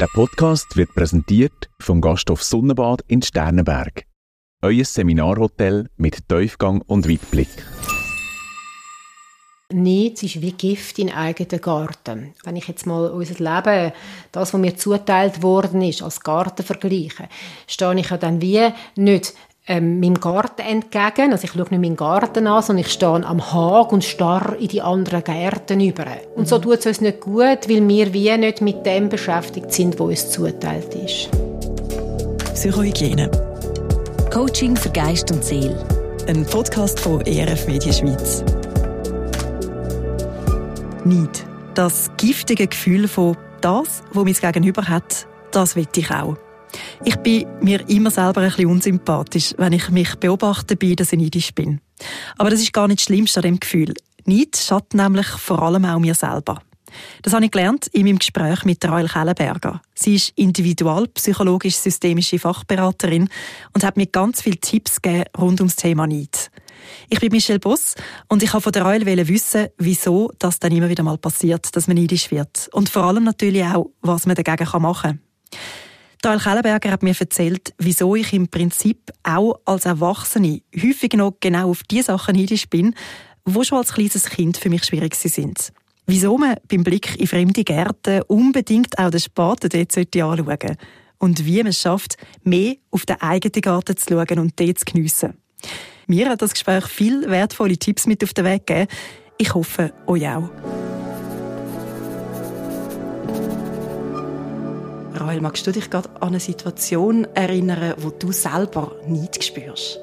Der Podcast wird präsentiert vom Gasthof Sonnenbad in Sternenberg. Euer Seminarhotel mit Tiefgang und Weitblick. Nichts ist wie Gift in eigenen Garten. Wenn ich jetzt mal unser Leben, das, was mir zuteilt worden ist, als Garten vergleiche, stehe ich ja dann wie nicht ähm, meinem Garten entgegen. Also ich schaue nicht meinen Garten an, sondern ich stehe am Hag und starre in die anderen Gärten über. Und so tut es uns nicht gut, weil wir wie nicht mit dem beschäftigt sind, wo uns zuteilt ist. Psychohygiene. Coaching für Geist und Seele. Ein Podcast von ERF Media Schweiz. Neid. Das giftige Gefühl von das, wo mein Gegenüber hat, das will ich auch. Ich bin mir immer selber ein bisschen unsympathisch, wenn ich mich beobachte bin, dass ich neidisch bin. Aber das ist gar nicht das Schlimmste an dem Gefühl. Neid schadet nämlich vor allem auch mir selber. Das habe ich gelernt in meinem Gespräch mit Rael Kellenberger. Sie ist individualpsychologisch-systemische Fachberaterin und hat mir ganz viele Tipps gegeben rund ums Thema Neid. Ich bin Michelle Boss und ich habe von der Rael wissen, wieso das dann immer wieder mal passiert, dass man neidisch wird. Und vor allem natürlich auch, was man dagegen machen kann. Rael Kellenberger hat mir erzählt, wieso ich im Prinzip auch als Erwachsene häufig noch genau auf die Sachen neidisch bin, wo schon als kleines Kind für mich schwierig sind. Wieso man beim Blick in fremde Gärten unbedingt auch den Spaten dort anschauen sollte. Und wie man es schafft, mehr auf den eigenen Garten zu schauen und dort zu geniessen. Mir hat das Gespräch viel wertvolle Tipps mit auf den Weg gegeben. Ich hoffe, euch auch. Rahel, magst du dich gerade an eine Situation erinnern, wo du selber nicht spürst?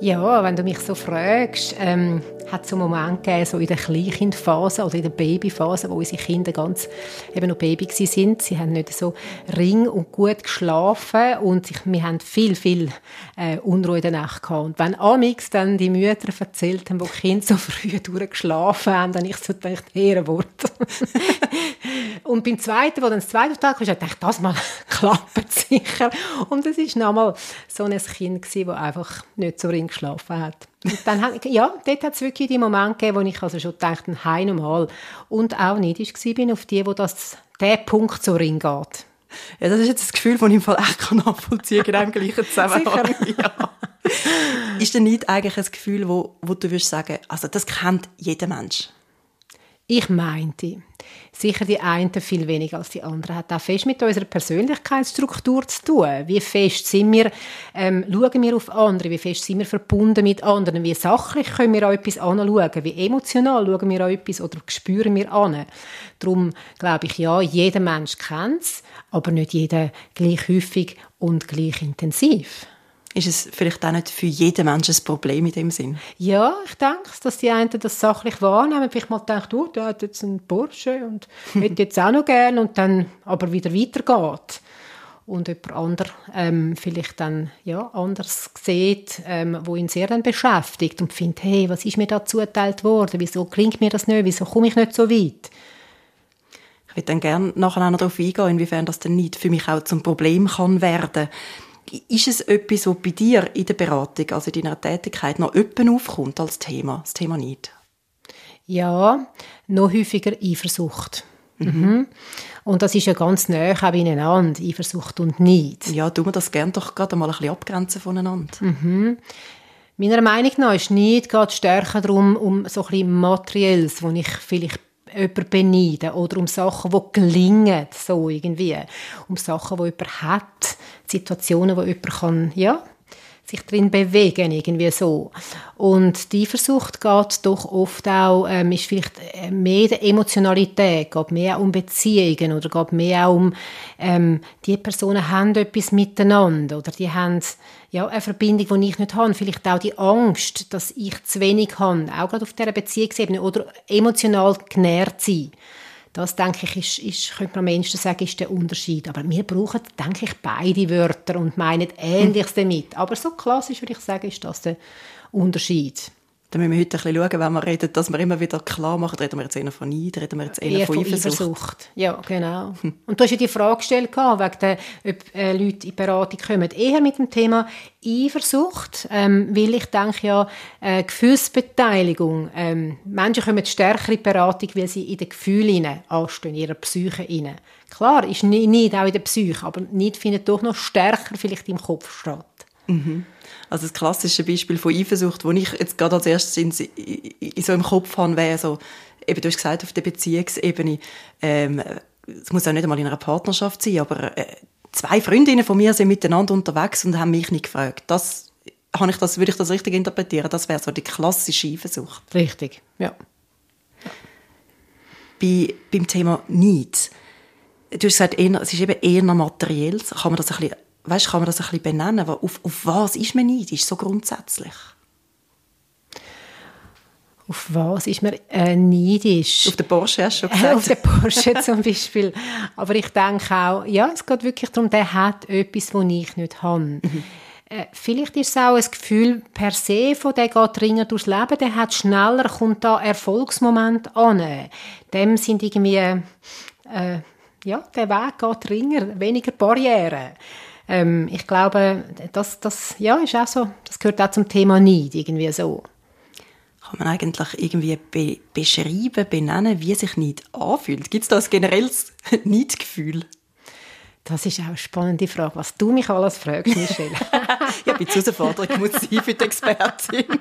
Ja, wenn du mich so fragst, ähm, hat es einen Moment gegeben, so in der Kleinkindphase oder in der Babyphase, wo unsere Kinder ganz eben noch Baby sind. Sie haben nicht so ring und gut geschlafen und ich, wir haben viel, viel äh, Unruhe in der Nacht gehabt. Und wenn amix dann die Mütter erzählt haben, wo die Kinder so früh durchgeschlafen haben, dann ich so gedacht, Ehrenwort. und beim zweiten, wo dann das zweite Tag kam, dachte ich, das mal klappt sicher. Und es war nochmal so ein Kind das einfach nicht so ring geschlafen hat. Und dann hat, ja, dort hat es wirklich die Momente gegeben, wo ich also schon dachte, heim nochmal. Und auch neidisch war auf die, wo das, der Punkt so ring geht. Ja, das ist jetzt das Gefühl, das ich im Fall echt nachvollziehen kann, in dem gleichen Zusammenhang. ja. Ist denn nicht eigentlich ein Gefühl, wo, wo du würdest sagen, also das kennt jeder Mensch? Ich meinte, sicher die einen viel weniger als die anderen, hat auch fest mit unserer Persönlichkeitsstruktur zu tun. Wie fest sind wir, ähm, schauen wir auf andere, wie fest sind wir verbunden mit anderen, wie sachlich können wir auch etwas anschauen, wie emotional schauen wir auch etwas oder spüren wir an. Darum glaube ich, ja, jeder Mensch kennt es, aber nicht jeder gleich häufig und gleich intensiv ist es vielleicht auch nicht für jeden Menschen ein Problem in dem Sinn? Ja, ich denke, dass die einen das sachlich wahrnehmen. Vielleicht mal denkt, oh, der hat jetzt einen Porsche und hätte jetzt auch noch gerne und dann aber wieder weitergeht. Und jemand anderes ähm, vielleicht dann ja, anders sieht, ähm, wo ihn sehr dann beschäftigt und findet, hey, was ist mir da zugeteilt worden? Wieso klingt mir das nicht? Wieso komme ich nicht so weit? Ich würde dann gerne nachher auch noch darauf eingehen, inwiefern das dann nicht für mich auch zum Problem kann werden ist es etwas, was bei dir in der Beratung, also in deiner Tätigkeit, noch öppen aufkommt als Thema, das Thema nicht? Ja, noch häufiger Eifersucht. Mhm. Mhm. Und das ist ja ganz nah auch beieinander, Eifersucht und Neid. Ja, tun wir das gerne doch gerade mal ein bisschen abgrenzen voneinander. Mhm. Meiner Meinung nach ist Neid geht stärker darum, um so ein bisschen Materielles, wo ich vielleicht jemanden beneiden oder um Sachen, die gelingen, so irgendwie. Um Sachen, die jemand hat, Situationen, wo jemand kann, ja, sich drin bewegen, irgendwie so. Und die Versucht geht doch oft auch, ähm, ist vielleicht äh, mehr der Emotionalität, geht mehr um Beziehungen oder geht mehr um, ähm, die Personen haben etwas miteinander oder die haben ja, eine Verbindung, die ich nicht habe. Vielleicht auch die Angst, dass ich zu wenig habe, auch gerade auf dieser Beziehungsebene oder emotional genährt sein. Das, denke ich, ist, ist, könnte man ehesten sagen, ist der Unterschied. Aber wir brauchen, denke ich, beide Wörter und meinen Ähnliches damit. Aber so klassisch würde ich sagen, ist das der Unterschied. Dann müssen wir heute ein bisschen schauen, wenn wir reden, dass wir immer wieder klar machen, reden wir jetzt eher von Neid, reden wir jetzt eher, eher von, von Eifersucht. Eifersucht. Ja, genau. Und du hast ja die Frage gestellt, wegen der, ob äh, Leute in Beratung kommen. Eher mit dem Thema Eifersucht, ähm, weil ich denke ja, äh, Gefühlsbeteiligung, ähm, Menschen kommen stärker in Beratung, weil sie in den Gefühlen anstehen, in ihrer Psyche rein. Klar, ist nicht auch in der Psyche, aber nicht findet doch noch stärker vielleicht im Kopf statt. Mhm. Also das klassische Beispiel von Eifersucht, das ich jetzt gerade als erstes in, in, so im Kopf habe, wäre so, eben, du hast gesagt, auf der Beziehungsebene, ähm, es muss auch nicht einmal in einer Partnerschaft sein, aber äh, zwei Freundinnen von mir sind miteinander unterwegs und haben mich nicht gefragt. Das, habe ich das, würde ich das richtig interpretieren? Das wäre so die klassische Eifersucht. Richtig, ja. Bei, beim Thema Neid, du hast gesagt, eher, es ist eben eher materiell. Kann man das ein bisschen weißt, kann man das ein bisschen benennen? Auf, auf was ist man neidisch, so grundsätzlich? Auf was ist man äh, neidisch? Auf den Porsche hast du schon gesagt. auf den Porsche zum Beispiel. Aber ich denke auch, ja, es geht wirklich darum, der hat etwas, das ich nicht habe. Mhm. Äh, vielleicht ist es auch ein Gefühl per se von der geht dringend durchs Leben, der hat schneller, kommt da Erfolgsmoment an. Dem sind irgendwie, äh, ja, der Weg geht dringend, weniger Barrieren. Ähm, ich glaube, das, das ja, ist auch so, das gehört auch zum Thema Neid, irgendwie so. Kann man eigentlich irgendwie be beschreiben, benennen, wie sich Neid anfühlt? Gibt es da ein generelles Neidgefühl? Das ist auch eine spannende Frage, was du mich alles fragst, Michelle. ja, bei Herausforderung muss sein für die Expertin.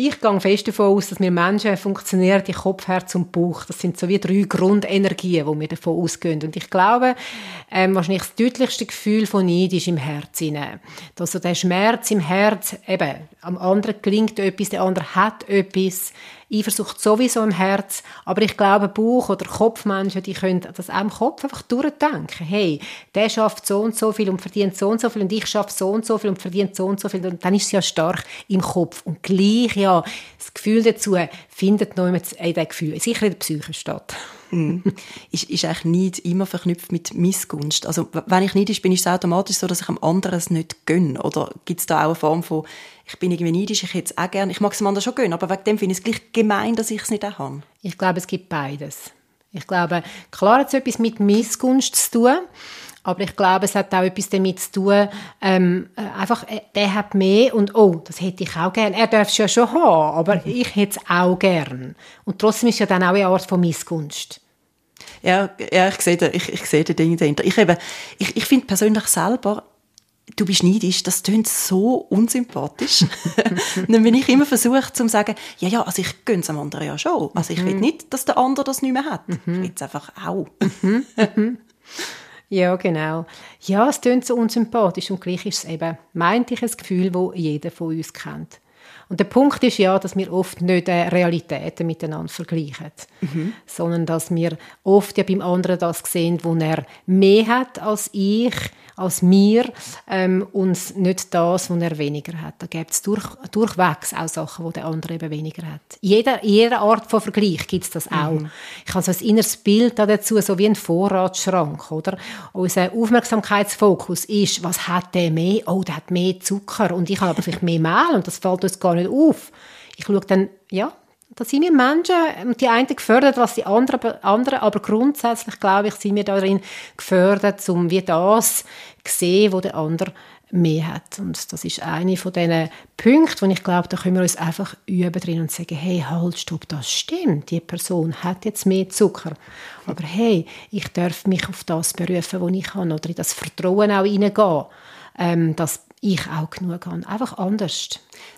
Ich gehe fest davon aus, dass wir Menschen funktionieren die Kopf, Herz und Bauch. Das sind so wie drei Grundenergien, die wir davon ausgehen. Und ich glaube, ähm, wahrscheinlich das deutlichste Gefühl von Neid ist im Herz hinein. Also der Schmerz im Herz, eben, am anderen gelingt etwas, der andere hat etwas, Eifersucht sowieso im Herz, aber ich glaube, Bauch- oder Kopfmenschen, die können das auch im Kopf einfach durchdenken. Hey, der schafft so und so viel und verdient so und so viel und ich schaffe so und so viel und verdient so und so viel und dann ist es ja stark im Kopf. Und gleich, ja, das Gefühl dazu findet noch in diesem Gefühl, sicher in der Psyche statt. Mm. ist, ist eigentlich nicht immer verknüpft mit Missgunst. Also, wenn ich neidisch bin, ist es automatisch so, dass ich am anderen es nicht gönne. Oder gibt es da auch eine Form von, ich bin irgendwie neidisch, ich hätte es auch gerne, ich mag es dem anderen schon gönnen, aber wegen dem finde ich es gleich gemein, dass ich es nicht auch habe. Ich glaube, es gibt beides. Ich glaube, klar hat es etwas mit Missgunst zu tun, aber ich glaube, es hat auch etwas damit zu tun, ähm, äh, einfach, äh, der hat mehr und oh, das hätte ich auch gern. Er darf es ja schon haben, aber mhm. ich hätte es auch gern. Und trotzdem ist es ja dann auch eine Art von Missgunst. Ja, ja ich sehe, ich, ich sehe die Dinge dahinter. Ich, ich, ich finde persönlich selber, du bist neidisch, das klingt so unsympathisch. dann bin ich immer versucht zu sagen, ja, ja, also ich gönne es am anderen ja schon. Also ich mhm. will nicht, dass der andere das nicht mehr hat. Mhm. Ich will es einfach auch. Ja, genau. Ja, es klingt so unsympathisch und gleich ist es eben, meint ich, ein Gefühl, das jeder von uns kennt. Und der Punkt ist ja, dass wir oft nicht äh, Realitäten miteinander vergleichen, mhm. sondern dass wir oft ja beim anderen das sehen, wo er mehr hat als ich, als mir ähm, und nicht das, was er weniger hat. Da gibt es durch, durchwegs auch Sachen, die der andere eben weniger hat. In jeder, jeder Art von Vergleich gibt es das auch. Mhm. Ich habe so ein inneres Bild dazu, so wie ein Vorratsschrank. Oder? Unser Aufmerksamkeitsfokus ist, was hat der mehr? Oh, der hat mehr Zucker und ich habe aber vielleicht mehr Mehl und das fällt uns gar nicht auf. Ich schaue dann, ja, da sind wir Menschen, die einen gefördert, was die anderen, anderen aber grundsätzlich, glaube ich, sind wir darin gefördert, um wie das zu sehen, wo der andere mehr hat. Und das ist eine von diesen Punkten, wo ich glaube, da können wir uns einfach üben drin und sagen, hey, halt, stopp, das stimmt, die Person hat jetzt mehr Zucker. Aber hey, ich darf mich auf das berufen, was ich habe, oder in das Vertrauen auch hineingehen, ähm, dass ich auch genug habe. Einfach anders.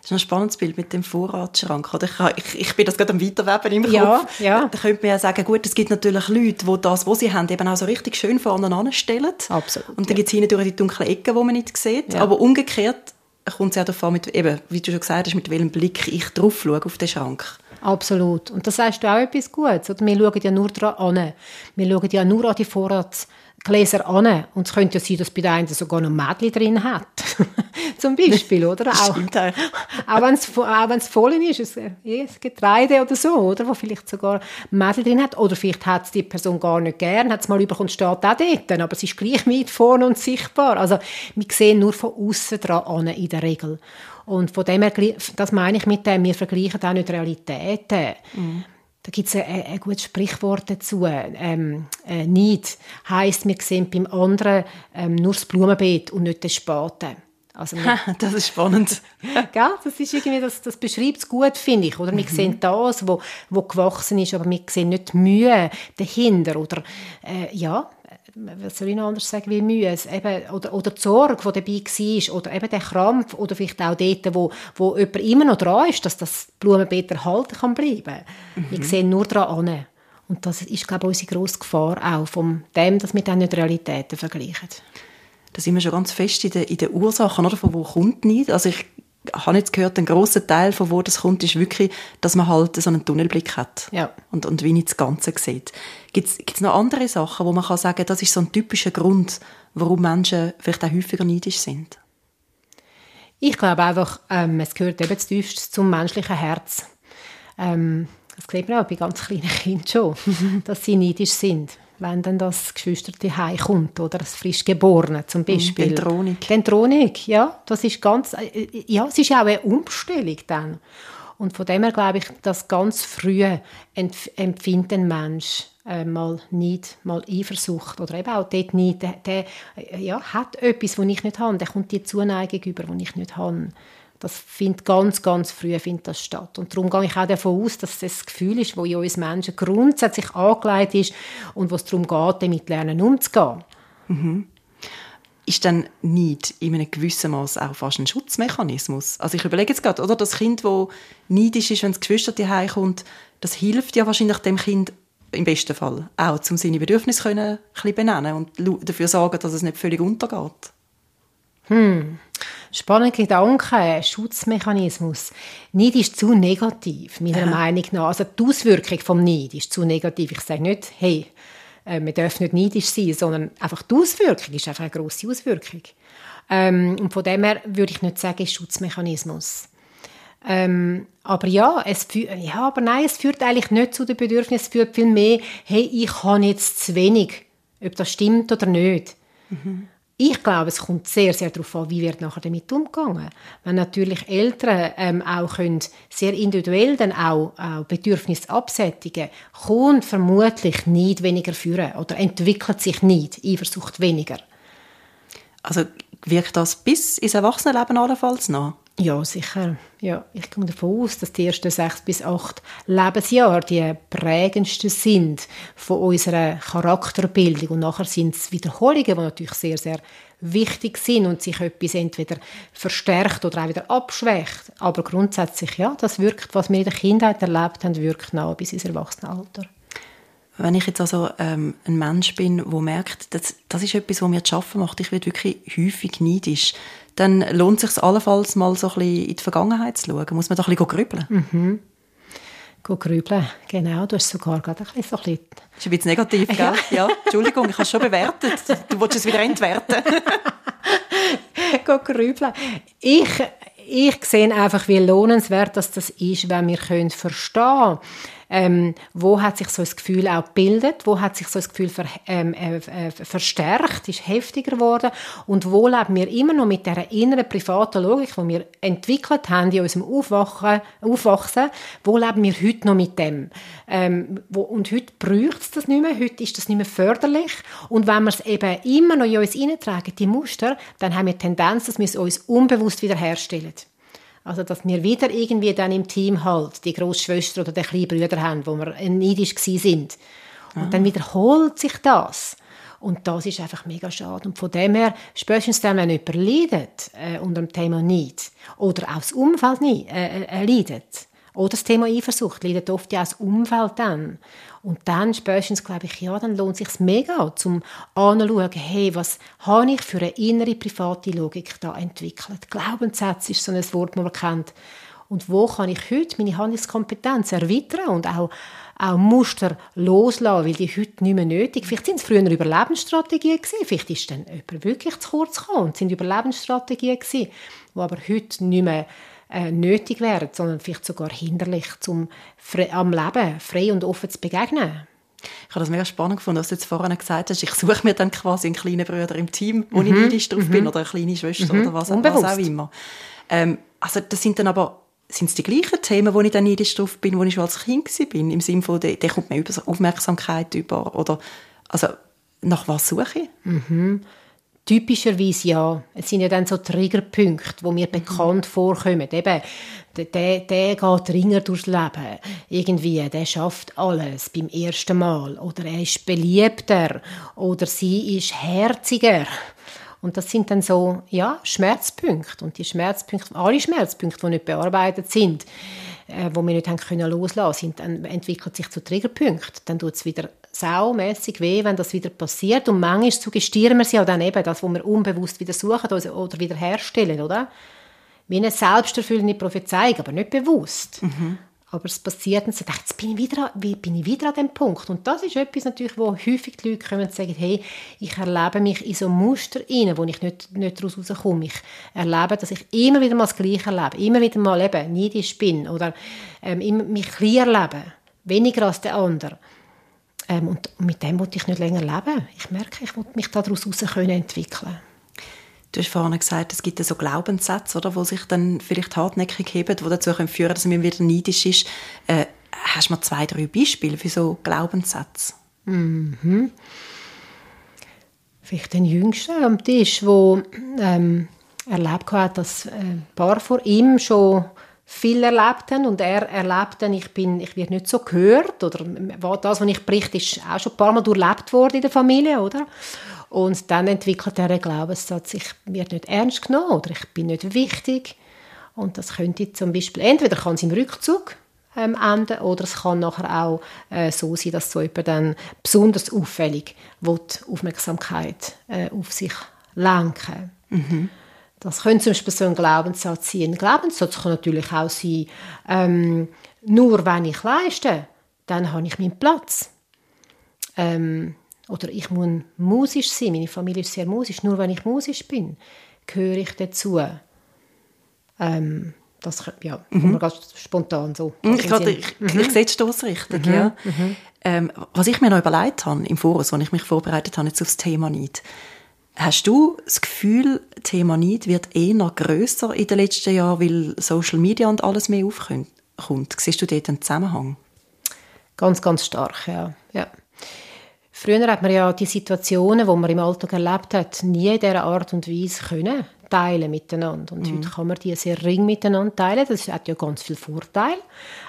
Das ist ein spannendes Bild mit dem Vorratsschrank. Oder ich, ich, ich bin das gerade am Weiterweben im Kopf. Ja, ja. Da könnte man ja sagen, gut, es gibt natürlich Leute, die das, was sie haben, eben auch so richtig schön vorne anstellen. Absolut. Und dann ja. gibt es hinten durch die dunklen Ecken, die man nicht sieht. Ja. Aber umgekehrt kommt es ja davon, mit, eben, wie du schon gesagt hast, mit welchem Blick ich drauf schaue auf den Schrank. Absolut. Und das sagst du auch etwas Gutes. Oder? Wir schauen ja nur daran an. Wir schauen ja nur an die Vorrats Gläser an. Und es könnte ja sein, dass bei der einen sogar noch Mädchen drin hat. Zum Beispiel, oder? Auch, auch wenn es auch wenn's voll ist, ein, ein Getreide oder so, oder? Wo vielleicht sogar Mädchen drin hat. Oder vielleicht hat es die Person gar nicht gern, hat es mal überkommen, steht auch dort. Aber es ist gleich weit vorne und sichtbar. Also, wir sehen nur von außen dran an, in der Regel. Und von dem her, das meine ich mit dem, wir vergleichen auch nicht Realitäten. Mhm. Da gibt es ein, ein, gutes Sprichwort dazu. Ähm, äh, Neid heisst, wir sehen beim anderen ähm, nur das Blumenbeet und nicht den Spaten. Also das ist spannend. Gell? Das, ist irgendwie, das, das beschreibt es gut, finde ich. Oder wir mhm. sehen das, wo, wo gewachsen ist, aber wir sehen nicht die Mühe dahinter. Oder, äh, ja, was soll ich noch anders sagen, wie Mühe, eben, oder, oder die Sorge, die dabei war, oder eben der Krampf, oder vielleicht auch dort, wo, wo jemand immer noch dran ist, dass das Blumenbeet erhalten kann bleiben. Mhm. Wir sehen nur daran an. Und das ist, glaube ich, unsere grosse Gefahr auch, von dem, dass wir dann nicht Realitäten vergleichen. Da sind wir schon ganz fest in den, in den Ursachen, oder? Von wo kommt nicht? Also ich habe jetzt gehört, ein großer Teil von wo das kommt, ist wirklich, dass man halt so einen Tunnelblick hat ja. und, und wie nicht das Ganze sieht. Gibt es noch andere Sachen, wo man kann sagen, das ist so ein typischer Grund, warum Menschen vielleicht auch häufiger neidisch sind? Ich glaube einfach, ähm, es gehört eben zutiefst zum menschlichen Herz. Ähm, das sieht man auch bei ganz kleinen Kindern schon, dass sie neidisch sind wenn dann das Geschwisterte heimkommt oder das frisch Geborene zum mhm, Beispiel. Die Enthronung. Die Enthronung, ja, das ist ganz, äh, ja, es ist auch eine Umstellung dann. Und von dem her glaube ich, dass ganz früh empfindet ein Mensch äh, mal nicht, mal Eifersucht oder eben auch dort nicht, der, der ja, hat etwas, was ich nicht habe, der kommt die Zuneigung über, die ich nicht habe. Das findet ganz, ganz früh findet das statt. Und darum gehe ich auch davon aus, dass das, das Gefühl ist, das in uns Menschen grundsätzlich angelegt ist und wo es darum geht, damit lernen umzugehen. Mhm. Ist dann nicht in einem gewissen Maß auch fast ein Schutzmechanismus? Also ich überlege jetzt gerade, oder das Kind, das neidisch ist, wenn das Geschwister heimkommt, das hilft ja wahrscheinlich dem Kind im besten Fall auch, um seine Bedürfnisse können, ein bisschen benennen und dafür sorgen, dass es nicht völlig untergeht. Hm. Spannender Gedanke, Schutzmechanismus. Neid ist zu negativ, meiner ja. Meinung nach. Also die Auswirkung vom Neid ist zu negativ. Ich sage nicht, hey, äh, wir dürfen nicht neidisch sein, sondern einfach die Auswirkung ist einfach eine grosse Auswirkung. Ähm, und von dem her würde ich nicht sagen, Schutzmechanismus. Ähm, aber ja, es ja, aber nein, es führt eigentlich nicht zu den Bedürfnissen, es führt vielmehr, hey, ich habe jetzt zu wenig, ob das stimmt oder nicht. Mhm. Ich glaube, es kommt sehr, sehr darauf an, wie wird nachher damit umgegangen. Wenn natürlich Eltern ähm, auch können sehr individuell dann auch, auch Bedürfnisse absättigen, kommt vermutlich nicht weniger führen oder entwickelt sich nicht Eifersucht weniger. Also wirkt das bis ins Erwachsenenleben allenfalls noch? Ja, sicher. Ja, ich gehe davon aus, dass die ersten sechs bis acht Lebensjahre die prägendsten sind von unserer Charakterbildung. Und nachher sind es Wiederholungen, die natürlich sehr, sehr wichtig sind und sich etwas entweder verstärkt oder auch wieder abschwächt. Aber grundsätzlich, ja, das wirkt, was wir in der Kindheit erlebt haben, wirkt nach bis ins Erwachsenenalter. Wenn ich jetzt also ähm, ein Mensch bin, der merkt, das, das ist etwas, was mir zu schaffen macht, ich werde wirklich häufig neidisch, dann lohnt es sich allenfalls mal so ein bisschen in die Vergangenheit zu schauen. Muss man da ein bisschen grübeln? Mhm. Grübeln, genau. Du hast sogar gerade ein bisschen so ein bisschen... Das ist ein bisschen negativ, gell? Ja. ja. Entschuldigung, ich habe es schon bewertet. Du wolltest es wieder entwerten. Grübeln. Ich, ich sehe einfach, wie lohnenswert das ist, wenn wir können verstehen können, ähm, wo hat sich so ein Gefühl auch gebildet, wo hat sich so ein Gefühl ver, ähm, äh, äh, verstärkt, ist heftiger geworden? Und wo leben wir immer noch mit der inneren privaten Logik, die wir entwickelt haben in unserem Aufwachen, Aufwachsen, wo leben wir heute noch mit dem? Ähm, wo, und heute braucht es das nicht mehr, heute ist das nicht mehr förderlich. Und wenn wir es eben immer noch in uns hineintragen, die Muster, dann haben wir die Tendenz, dass wir es uns unbewusst wiederherstellen. Also, dass wir wieder irgendwie dann im Team halt die Großschwester oder den kleinen Brüder haben, wo wir neidisch sind. Und Aha. dann wiederholt sich das. Und das ist einfach mega schade. Und von dem her, spätestens dann, wenn jemand leidet äh, unter dem Thema Neid oder auch das Umfeld nie, äh, äh, leidet, oder das Thema Eifersucht leidet oft ja auch das Umfeld dann. Und dann spätestens glaube ich, ja, dann lohnt es sich mega, zum anzuschauen, hey, was habe ich für eine innere, private Logik da entwickelt. Glaubenssatz ist so ein Wort, das man kennt. Und wo kann ich heute meine Handlungskompetenz erweitern und auch, auch Muster loslassen, weil die heute nicht mehr nötig Vielleicht sind es früher Überlebensstrategien gewesen, vielleicht ist dann jemand wirklich zu kurz gekommen und sind Überlebensstrategien gewesen, die aber heute nicht mehr äh, nötig wären, sondern vielleicht sogar hinderlich, um am Leben frei und offen zu begegnen. Ich habe das mega spannend gefunden, was du jetzt vorhin gesagt hast. Ich suche mir dann quasi einen kleinen Bruder im Team, wo mhm. ich neidisch drauf mhm. bin, oder eine kleine Schwester mhm. oder was, was, auch immer. Ähm, also das sind dann aber sind es die gleichen Themen, wo ich dann neidisch drauf bin, wo ich schon als Kind war? Im Sinne von, der, der kommt mir über Aufmerksamkeit über. Oder, also, nach was suche ich? Mhm. Typischerweise ja. Es sind ja dann so Triggerpunkte, die mir mhm. bekannt vorkommen. Eben, der, der, der geht ringer durchs Leben. Irgendwie, der schafft alles beim ersten Mal. Oder er ist beliebter. Oder sie ist herziger. Und das sind dann so, ja, Schmerzpunkte. Und die Schmerzpunkte, alle Schmerzpunkte, die nicht bearbeitet sind, äh, wo wir nicht haben können loslassen, sind, dann entwickelt sich zu Triggerpunkten. Dann tut es wieder saumässig weh, wenn das wieder passiert. Und manchmal suggestieren wir sie auch dann eben, das, was wir unbewusst wieder suchen oder wieder herstellen, oder? Wie eine selbsterfüllende Prophezeiung, aber nicht bewusst. Mhm. Aber es passiert und sie denkt, jetzt bin ich, wieder, bin ich wieder an dem Punkt. Und das ist etwas natürlich, wo häufig die Leute kommen und sagen, hey, ich erlebe mich in so Muster rein, wo ich nicht, nicht daraus rauskomme. Ich erlebe, dass ich immer wieder mal das Gleiche erlebe, immer wieder mal eben neidisch bin oder ähm, mich klein erlebe, weniger als der andere. Ähm, und mit dem wollte ich nicht länger leben. Ich merke, ich wollte mich daraus heraus entwickeln Du hast vorhin gesagt, es gibt so Glaubenssätze, oder, die sich dann vielleicht hartnäckig heben, die dazu führen können, dass man wieder neidisch ist. Äh, hast du mal zwei, drei Beispiele für so Glaubenssätze? Mhm. Vielleicht den Jüngsten am Tisch, der ähm, erlebt hat, dass ein paar vor ihm schon viel erlebt haben und er erlebt dann, ich, bin, ich werde nicht so gehört oder das, was ich berichte, ist auch schon ein paar Mal durchlebt worden in der Familie, oder? Und dann entwickelt er einen Glaubenssatz, ich werde nicht ernst genommen oder ich bin nicht wichtig. Und das könnte zum Beispiel, entweder kann es im Rückzug ähm, enden oder es kann nachher auch äh, so sein, dass so jemand dann besonders auffällig will, Aufmerksamkeit äh, auf sich lenken mhm. Das könnte zum Beispiel so ein Glaubenssatz sein. Ein Glaubenssatz kann natürlich auch sein, ähm, nur wenn ich leiste, dann habe ich meinen Platz. Ähm, oder ich muss musisch sein, meine Familie ist sehr musisch, nur wenn ich musisch bin, gehöre ich dazu. Ähm, das ja, mhm. ganz spontan so. Mhm, ich, grad, ich, mhm. ich sehe die Stossrichtung, mhm. ja. Mhm. Ähm, was ich mir noch überlegt habe im Voraus, als ich mich vorbereitet habe jetzt auf das Thema Neid, hast du das Gefühl, das Thema Neid wird eher grösser in den letzten Jahren, weil Social Media und alles mehr aufkommt? Siehst du dort einen Zusammenhang? Ganz, ganz stark, ja. ja. Früher hat man ja die Situationen, die man im Alltag erlebt hat, nie in dieser Art und Weise können teilen miteinander. Und mhm. heute kann man die sehr ring miteinander teilen. Das hat ja ganz viel Vorteil,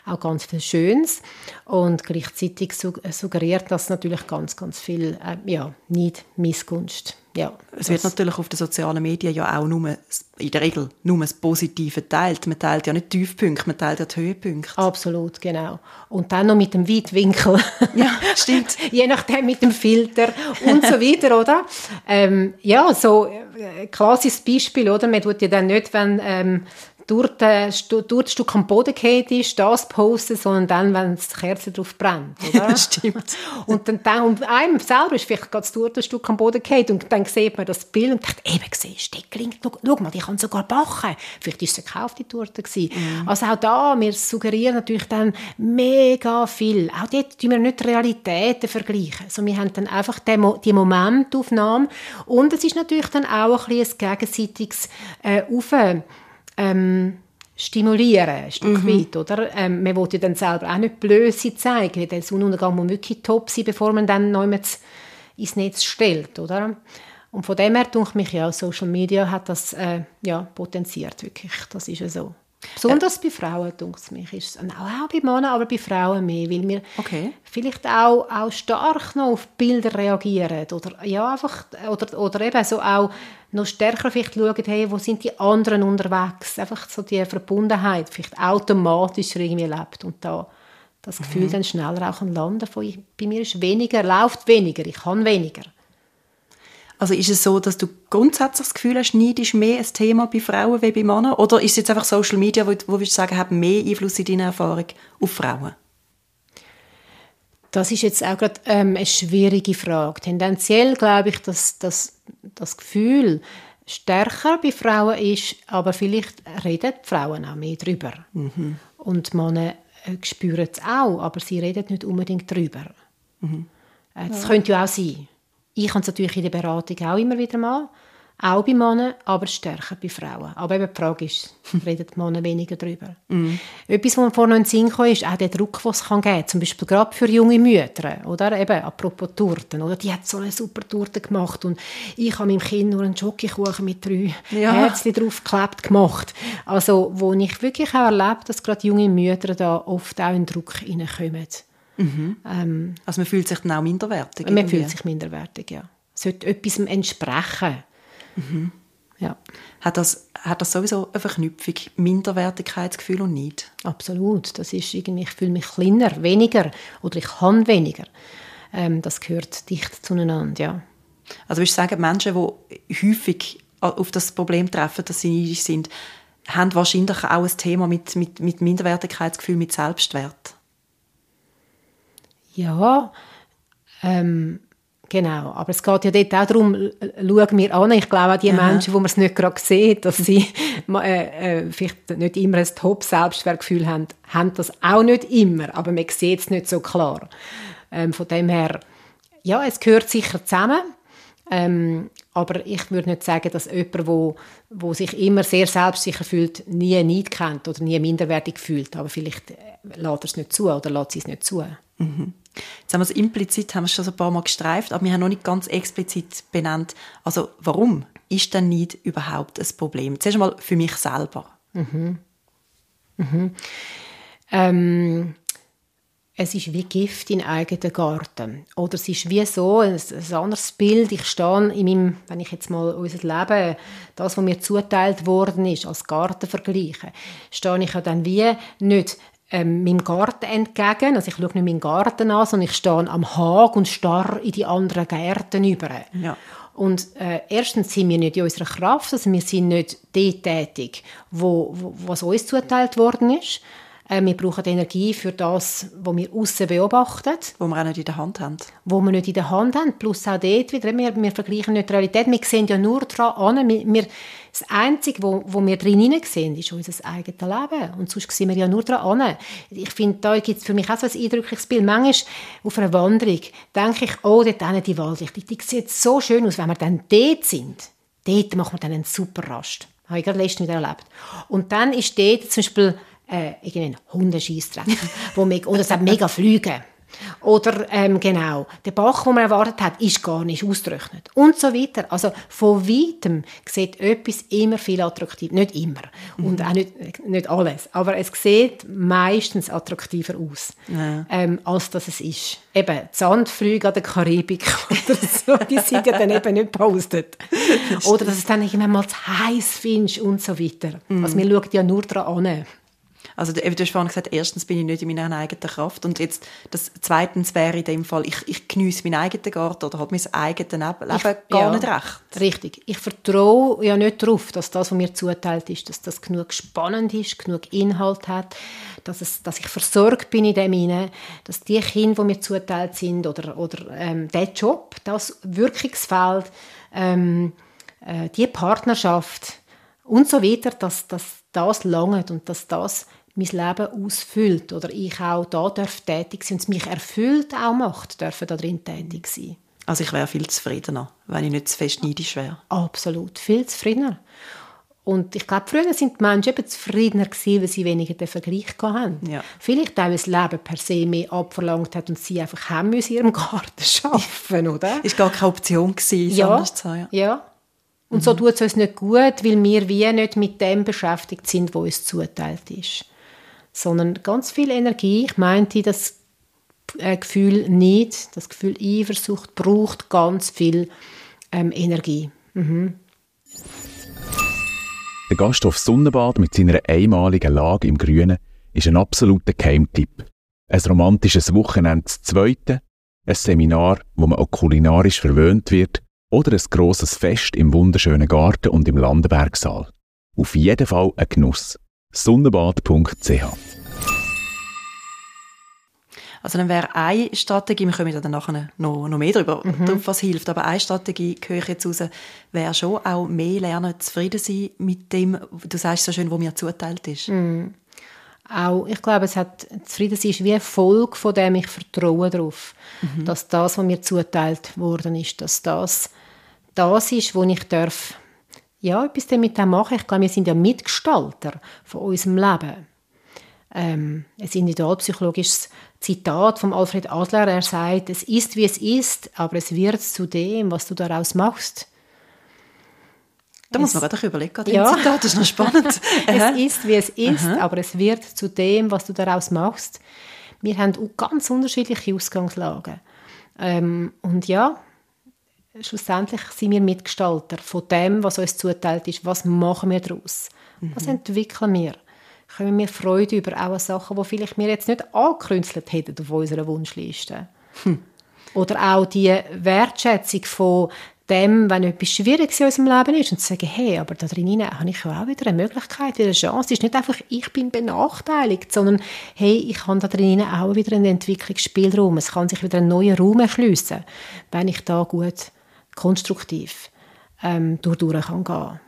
auch ganz viel Schönes. Und gleichzeitig suggeriert das natürlich ganz, ganz viel, äh, ja, nicht Missgunst ja, es wird natürlich auf den sozialen Medien ja auch nur, in der Regel nur das Positive teilt. Man teilt ja nicht Tiefpunkte, man teilt ja die Höhepunkte. Absolut, genau. Und dann noch mit dem Weitwinkel. Ja, stimmt. Je nachdem mit dem Filter und so weiter, oder? Ähm, ja, so äh, klassisches Beispiel, oder? Man tut ja dann nicht, wenn ähm, durch, den, durch das Stück am Boden geht ist, das posten, sondern dann, wenn das Kerze drauf brennt. Oder? Stimmt. Und dann, dann und einem selber ist vielleicht gerade durch das Stück am Boden geht und dann sieht man das Bild und denkt, eben, siehst Steckling, schau, schau mal, die kann sogar backen. Vielleicht ist es eine gekaufte Torte. Mhm. Also auch da, wir suggerieren natürlich dann mega viel. Auch dort tun wir nicht Realitäten vergleichen. Also wir haben dann einfach die Momentaufnahme und es ist natürlich dann auch ein, bisschen ein gegenseitiges äh, Auf ähm, stimulieren, ein Stück mhm. weit, oder? Ähm, man will ja dann selber auch nicht Blöße zeigen, der Sonnenuntergang muss wirklich top sein, bevor man dann noch ins Netz stellt, oder? Und von dem her, denke mich, ja, Social Media hat das äh, ja, potenziert, wirklich, das ist ja so. Besonders äh. bei Frauen, denke ich mich. Ist es, auch, bei Männern, aber bei Frauen mehr, weil wir okay. vielleicht auch, auch stark noch auf Bilder reagieren oder, ja, einfach, oder, oder eben so auch noch stärker vielleicht schauen, hey, wo sind die anderen unterwegs. Einfach so die Verbundenheit vielleicht automatisch irgendwie lebt und da das Gefühl mhm. dann schneller auch an Landen von, bei mir ist weniger, läuft weniger, ich kann weniger. Also ist es so, dass du grundsätzlich das Gefühl hast, Neid ist mehr ein Thema bei Frauen wie bei Männern? Oder ist es jetzt einfach Social Media, wo, wo du sagen, haben mehr Einfluss in deiner Erfahrung auf Frauen? Das ist jetzt auch gerade ähm, eine schwierige Frage. Tendenziell glaube ich, dass, dass das Gefühl stärker bei Frauen ist, aber vielleicht reden die Frauen auch mehr darüber. Mhm. Und Männer äh, spüren es auch, aber sie reden nicht unbedingt darüber. Mhm. Äh, das ja. könnte ja auch sein. Ich habe es natürlich in der Beratung auch immer wieder mal. Auch bei Männern, aber stärker bei Frauen. Aber eben die Frage ist, reden die Männer weniger darüber. Mm. Etwas, was mir vorhin in den Sinn kam, ist auch der Druck, den es kann geben kann. Zum Beispiel gerade für junge Mütter. Oder eben, apropos Torten. Oder? Die hat so eine super Torte gemacht und ich habe meinem Kind nur einen Schokokuchen mit drei ja. Herzchen draufgeklebt gemacht. Also, wo ich wirklich auch erlebe, dass gerade junge Mütter da oft auch in Druck hineinkommen. Mhm. Ähm, also man fühlt sich dann auch minderwertig? Man irgendwie. fühlt sich minderwertig, ja. Sollte etwas entsprechen Mhm. Ja. Hat das, hat das sowieso eine Verknüpfung, Minderwertigkeitsgefühl und nicht? Absolut. Das ist irgendwie, ich fühle mich kleiner, weniger oder ich kann weniger. Ähm, das gehört dicht zueinander, ja. Also würdest du sagen, Menschen, die häufig auf das Problem treffen, dass sie neidisch sind, haben wahrscheinlich auch ein Thema mit, mit, mit Minderwertigkeitsgefühl, mit Selbstwert? Ja, ähm, Genau, aber es geht ja dort auch darum, schauen wir an, ich glaube auch die Aha. Menschen, wo man es nicht gerade sieht, dass sie äh, äh, vielleicht nicht immer ein Top-Selbstwertgefühl haben, haben das auch nicht immer, aber man sieht es nicht so klar. Ähm, von dem her, ja, es gehört sicher zusammen, ähm, aber ich würde nicht sagen, dass jemand, wo, wo sich immer sehr selbstsicher fühlt, nie Neid kennt oder nie minderwertig fühlt, aber vielleicht äh, lässt er es nicht zu oder lässt sie es nicht zu. Mhm. Jetzt haben wir es implizit, haben wir es schon ein paar Mal gestreift, aber wir haben noch nicht ganz explizit benannt, also warum ist denn nicht überhaupt ein Problem? Zuerst einmal für mich selber. Mhm. Mhm. Ähm, es ist wie Gift in eigenen Garten. Oder es ist wie so, ein, ein anderes Bild. Ich stehe in meinem, wenn ich jetzt mal unser Leben, das, was mir zuteilt worden ist, als Garten vergleiche, stehe ich ja dann wie nicht ähm, meinem Garten entgegen. Also ich schaue nicht meinen Garten an, sondern ich stehe am Hag und starre in die anderen Gärten über. Ja. Und äh, erstens sind wir nicht in unserer Kraft, also wir sind nicht dort tätig, wo, wo, was uns zuteilt worden ist. Äh, wir brauchen Energie für das, was wir außen beobachten. Wo wir auch nicht in der Hand haben. Wo wir nicht in der Hand haben. Plus auch dort wieder, wir, wir vergleichen Neutralität. Wir sehen ja nur daran an. Wir, wir, das Einzige, wo, wo wir drin sehen, ist unser eigenes Leben. Und sonst sehen wir ja nur daran an. Ich finde, da gibt es für mich auch so ein eindrückliches Bild. Manchmal auf einer Wanderung denke ich, oh, dort hinten die Waldlichter, die sieht so schön aus. Wenn wir dann dort sind, dort machen wir dann einen super Rast. Das habe ich gerade letztens wieder erlebt. Und dann ist dort zum Beispiel äh, irgendein Hundescheissdreck, wo me oder es hat mega Flüge. Oder ähm, genau, der Bach, den man erwartet hat, ist gar nicht ausgetrocknet. Und so weiter. Also von weitem sieht etwas immer viel attraktiv. Nicht immer. Mhm. Und auch nicht, nicht alles. Aber es sieht meistens attraktiver aus, ja. ähm, als das es ist. Eben, Sandflüge an der Karibik oder so, die sind ja dann eben nicht gepostet. Oder dass es dann irgendwann mal zu heiß findest und so weiter. Mhm. Also wir schauen ja nur daran an. Also du hast vorhin gesagt, erstens bin ich nicht in meiner eigenen Kraft und jetzt das zweitens wäre in dem Fall, ich, ich geniesse meinen eigenen Garten oder habe mein eigenes Leben ich, gar ja, nicht recht. Richtig. Ich vertraue ja nicht darauf, dass das, was mir zuteilt ist, dass das genug spannend ist, genug Inhalt hat, dass, es, dass ich versorgt bin in dem hinein, dass die Kinder, die mir zuteilt sind oder, oder ähm, der Job, das Wirkungsfeld, ähm, äh, die Partnerschaft und so weiter, dass, dass das langt und dass das mein Leben ausfüllt oder ich auch da darf tätig sein und es mich erfüllt auch macht, dürfen da drin tätig sein. Also ich wäre viel zufriedener, wenn ich nicht zu fest neidisch wäre. Absolut, viel zufriedener. Und ich glaube, früher sind die Menschen eben zufriedener gewesen, weil sie weniger den Vergleich hatten. Ja. Vielleicht auch, weil das Leben per se mehr abverlangt hat und sie einfach haben in ihrem Garten arbeiten, oder? Ist gar keine Option gewesen, ja, anders zu haben. Ja. Und mhm. so tut es uns nicht gut, weil wir wie nicht mit dem beschäftigt sind, wo uns zuteilt ist sondern ganz viel Energie. Ich meinte, das äh, Gefühl nicht, das Gefühl Eifersucht braucht ganz viel ähm, Energie. Mhm. Der Gasthof Sonnenbad mit seiner einmaligen Lage im Grünen ist ein absoluter Keimtipp. Ein romantisches Wochenende zu zweite, ein Seminar, wo man auch kulinarisch verwöhnt wird, oder ein grosses Fest im wunderschönen Garten und im Landenbergsaal. Auf jeden Fall ein Genuss sonnenbad.ch. Also dann wäre eine Strategie, wir kommen dann nachher noch, noch mehr darüber, mhm. drauf, was hilft, aber eine Strategie, höre ich jetzt raus, wäre schon auch mehr lernen, zufrieden sein mit dem, du sagst so schön, wo mir zuteilt ist. Mhm. Auch, ich glaube, es hat, zufrieden sein ist wie eine Folge von dem, ich vertraue darauf, mhm. dass das, was mir zuteilt worden ist, dass das das ist, wo ich darf, ja, etwas damit machen. Ich glaube, wir sind ja Mitgestalter von unserem Leben. Ähm, ein individualpsychologisches Zitat von Alfred Adler. Er sagt, es ist, wie es ist, aber es wird zu dem, was du daraus machst. Da muss man gerade überlegen, ja. Zitat, das ist noch spannend. es ist, wie es ist, Aha. aber es wird zu dem, was du daraus machst. Wir haben ganz unterschiedliche Ausgangslagen. Ähm, und ja, schlussendlich sind wir Mitgestalter von dem, was uns zuteilt ist. Was machen wir daraus? Mhm. Was entwickeln wir? Können wir Freude über auch Sachen, die vielleicht wir jetzt nicht angekünstelt hätten auf unserer Wunschliste? Hm. Oder auch die Wertschätzung von dem, wenn etwas Schwieriges in unserem Leben ist und zu sagen, hey, aber da drin habe ich auch wieder eine Möglichkeit, wieder eine Chance. Es ist nicht einfach, ich bin benachteiligt, sondern hey, ich habe da drin auch wieder einen Entwicklungsspielraum. Es kann sich wieder ein neuer Raum erschliessen, wenn ich da gut konstruktiv ähm, durch, durch kann gehen